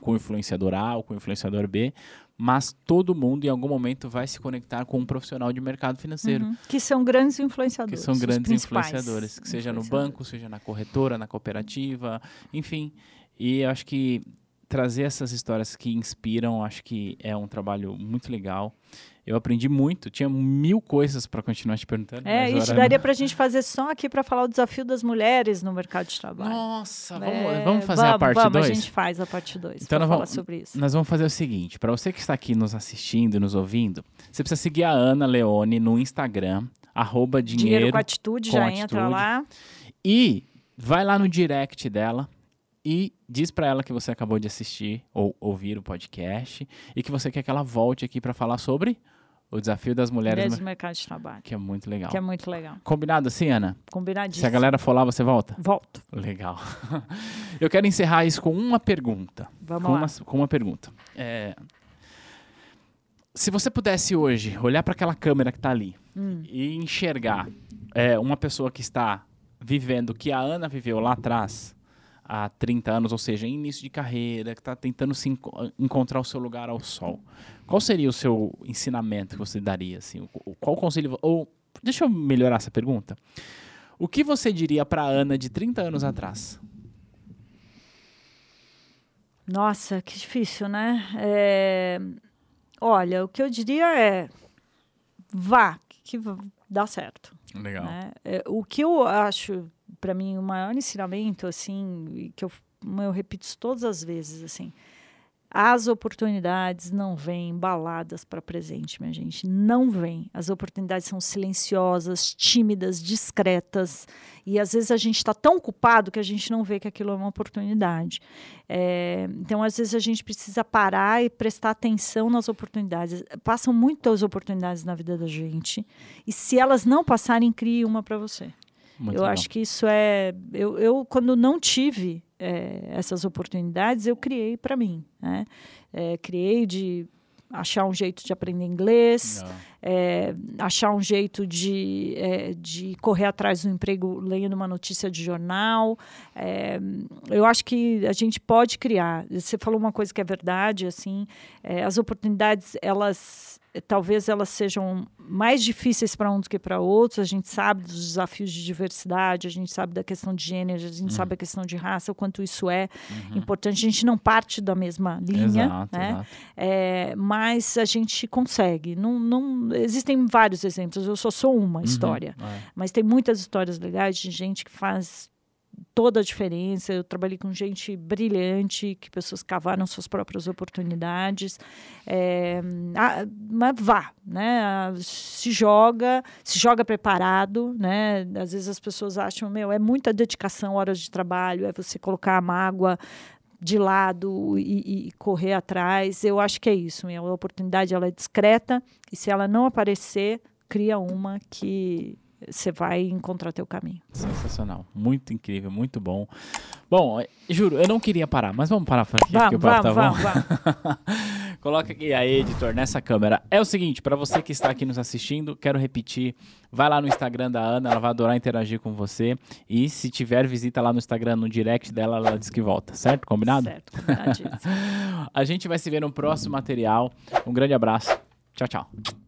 A: com o influenciador A ou com o influenciador B, mas todo mundo em algum momento vai se conectar com um profissional de mercado financeiro.
B: Uhum. Que são grandes
A: Que
B: influenciadores.
A: são
B: os
A: grandes influenciadores, que seja no banco, seja na corretora, na cooperativa, enfim. E eu acho que trazer essas histórias que inspiram, acho que é um trabalho muito legal. Eu aprendi muito, tinha mil coisas para continuar te perguntando.
B: É, isso daria para a gente fazer só aqui para falar o desafio das mulheres no mercado de trabalho.
A: Nossa, vamos,
B: É,
A: vamos fazer a
B: vamos,
A: parte
B: vamos,
A: 2?
B: a gente faz a parte 2
A: Então nós
B: falar
A: vamos-
B: sobre isso.
A: Nós vamos fazer o seguinte, para você que está aqui nos assistindo e nos ouvindo, você precisa seguir a Ana Leone no Instagram, arroba
B: Dinheiro,
A: dinheiro,
B: com atitude,
A: com
B: já
A: atitude.
B: entra lá.
A: e vai lá no direct dela e diz para ela que você acabou de assistir ou ouvir o podcast e que você quer que ela volte aqui para falar sobre o desafio das mulheres, no
B: do
A: mer-
B: mercado de trabalho.
A: que é muito legal.
B: Que é muito legal.
A: Combinado assim, Ana?
B: Combinadíssimo.
A: Se a galera for lá, você volta?
B: Volto.
A: Legal. (laughs) Eu quero encerrar isso com uma pergunta.
B: Vamos
A: com
B: lá.
A: Uma, com uma pergunta. É, se você pudesse hoje olhar para aquela câmera que está ali
B: Hum.
A: e enxergar é, uma pessoa que está vivendo o que a Ana viveu lá atrás, há 30 anos, ou seja, em início de carreira, que está tentando se enco- encontrar o seu lugar ao sol, qual seria o seu ensinamento que você daria? Assim, O- qual conselho. Ou, deixa eu melhorar essa pergunta. O que você diria para a Ana de 30 anos atrás?
B: Nossa, que difícil, né? É, Olha, o que eu diria é vá, que dá certo.
A: Legal.
B: né? É, o que eu acho, para mim, o maior ensinamento, assim, que eu, eu repito isso todas as vezes, assim, as oportunidades não vêm baladas para presente, minha gente. Não vêm. As oportunidades são silenciosas, tímidas, discretas. E às vezes a gente está tão ocupado que a gente não vê que aquilo é uma oportunidade. É, então, às vezes, a gente precisa parar e prestar atenção nas oportunidades. Passam muitas oportunidades na vida da gente. E se elas não passarem, crie uma para você.
A: Muito
B: eu
A: legal.
B: acho que isso é. Eu, eu quando não tive é, essas oportunidades, eu criei para mim. Né? É, criei de achar um jeito de aprender inglês, é, achar um jeito de, é, de correr atrás do emprego lendo uma notícia de jornal. É, eu acho que a gente pode criar. Você falou uma coisa que é verdade, assim, é, as oportunidades, elas talvez elas sejam mais difíceis para um do que para outros. A gente sabe dos desafios de diversidade, a gente sabe da questão de gênero, a gente sabe a questão de raça, o quanto isso é importante. A gente não parte da mesma linha,
A: Exato,
B: né?
A: exato.
B: É, mas a gente consegue. Não, não, existem vários exemplos, eu só sou uma história.
A: Uhum, é.
B: Mas tem muitas histórias legais de gente que faz toda a diferença. Eu trabalhei com gente brilhante, que pessoas cavaram suas próprias oportunidades. É, ah, mas vá, né? Ah, Se joga, se joga preparado, né? Às vezes as pessoas acham, meu, é muita dedicação, horas de trabalho, é você colocar a mágoa de lado e, e correr atrás. Eu acho que é isso. A oportunidade ela é discreta e se ela não aparecer, cria uma que você vai encontrar teu caminho.
A: Sensacional. Muito incrível, muito bom. Bom, eh, juro, eu não queria parar, mas vamos parar por aqui,
B: Vamos,
A: porque o papo
B: vamos,
A: tá
B: vamos,
A: bom.
B: vamos. (laughs)
A: Coloca aqui aí, editor, nessa câmera. É o seguinte, para você que está aqui nos assistindo, quero repetir, vai lá no Instagram da Ana, ela vai adorar interagir com você. E se tiver visita lá no Instagram, no direct dela, ela diz que volta, certo? Combinado?
B: Certo, combinadíssimo. (laughs)
A: A gente vai se ver no próximo material. Um grande abraço. Tchau, tchau.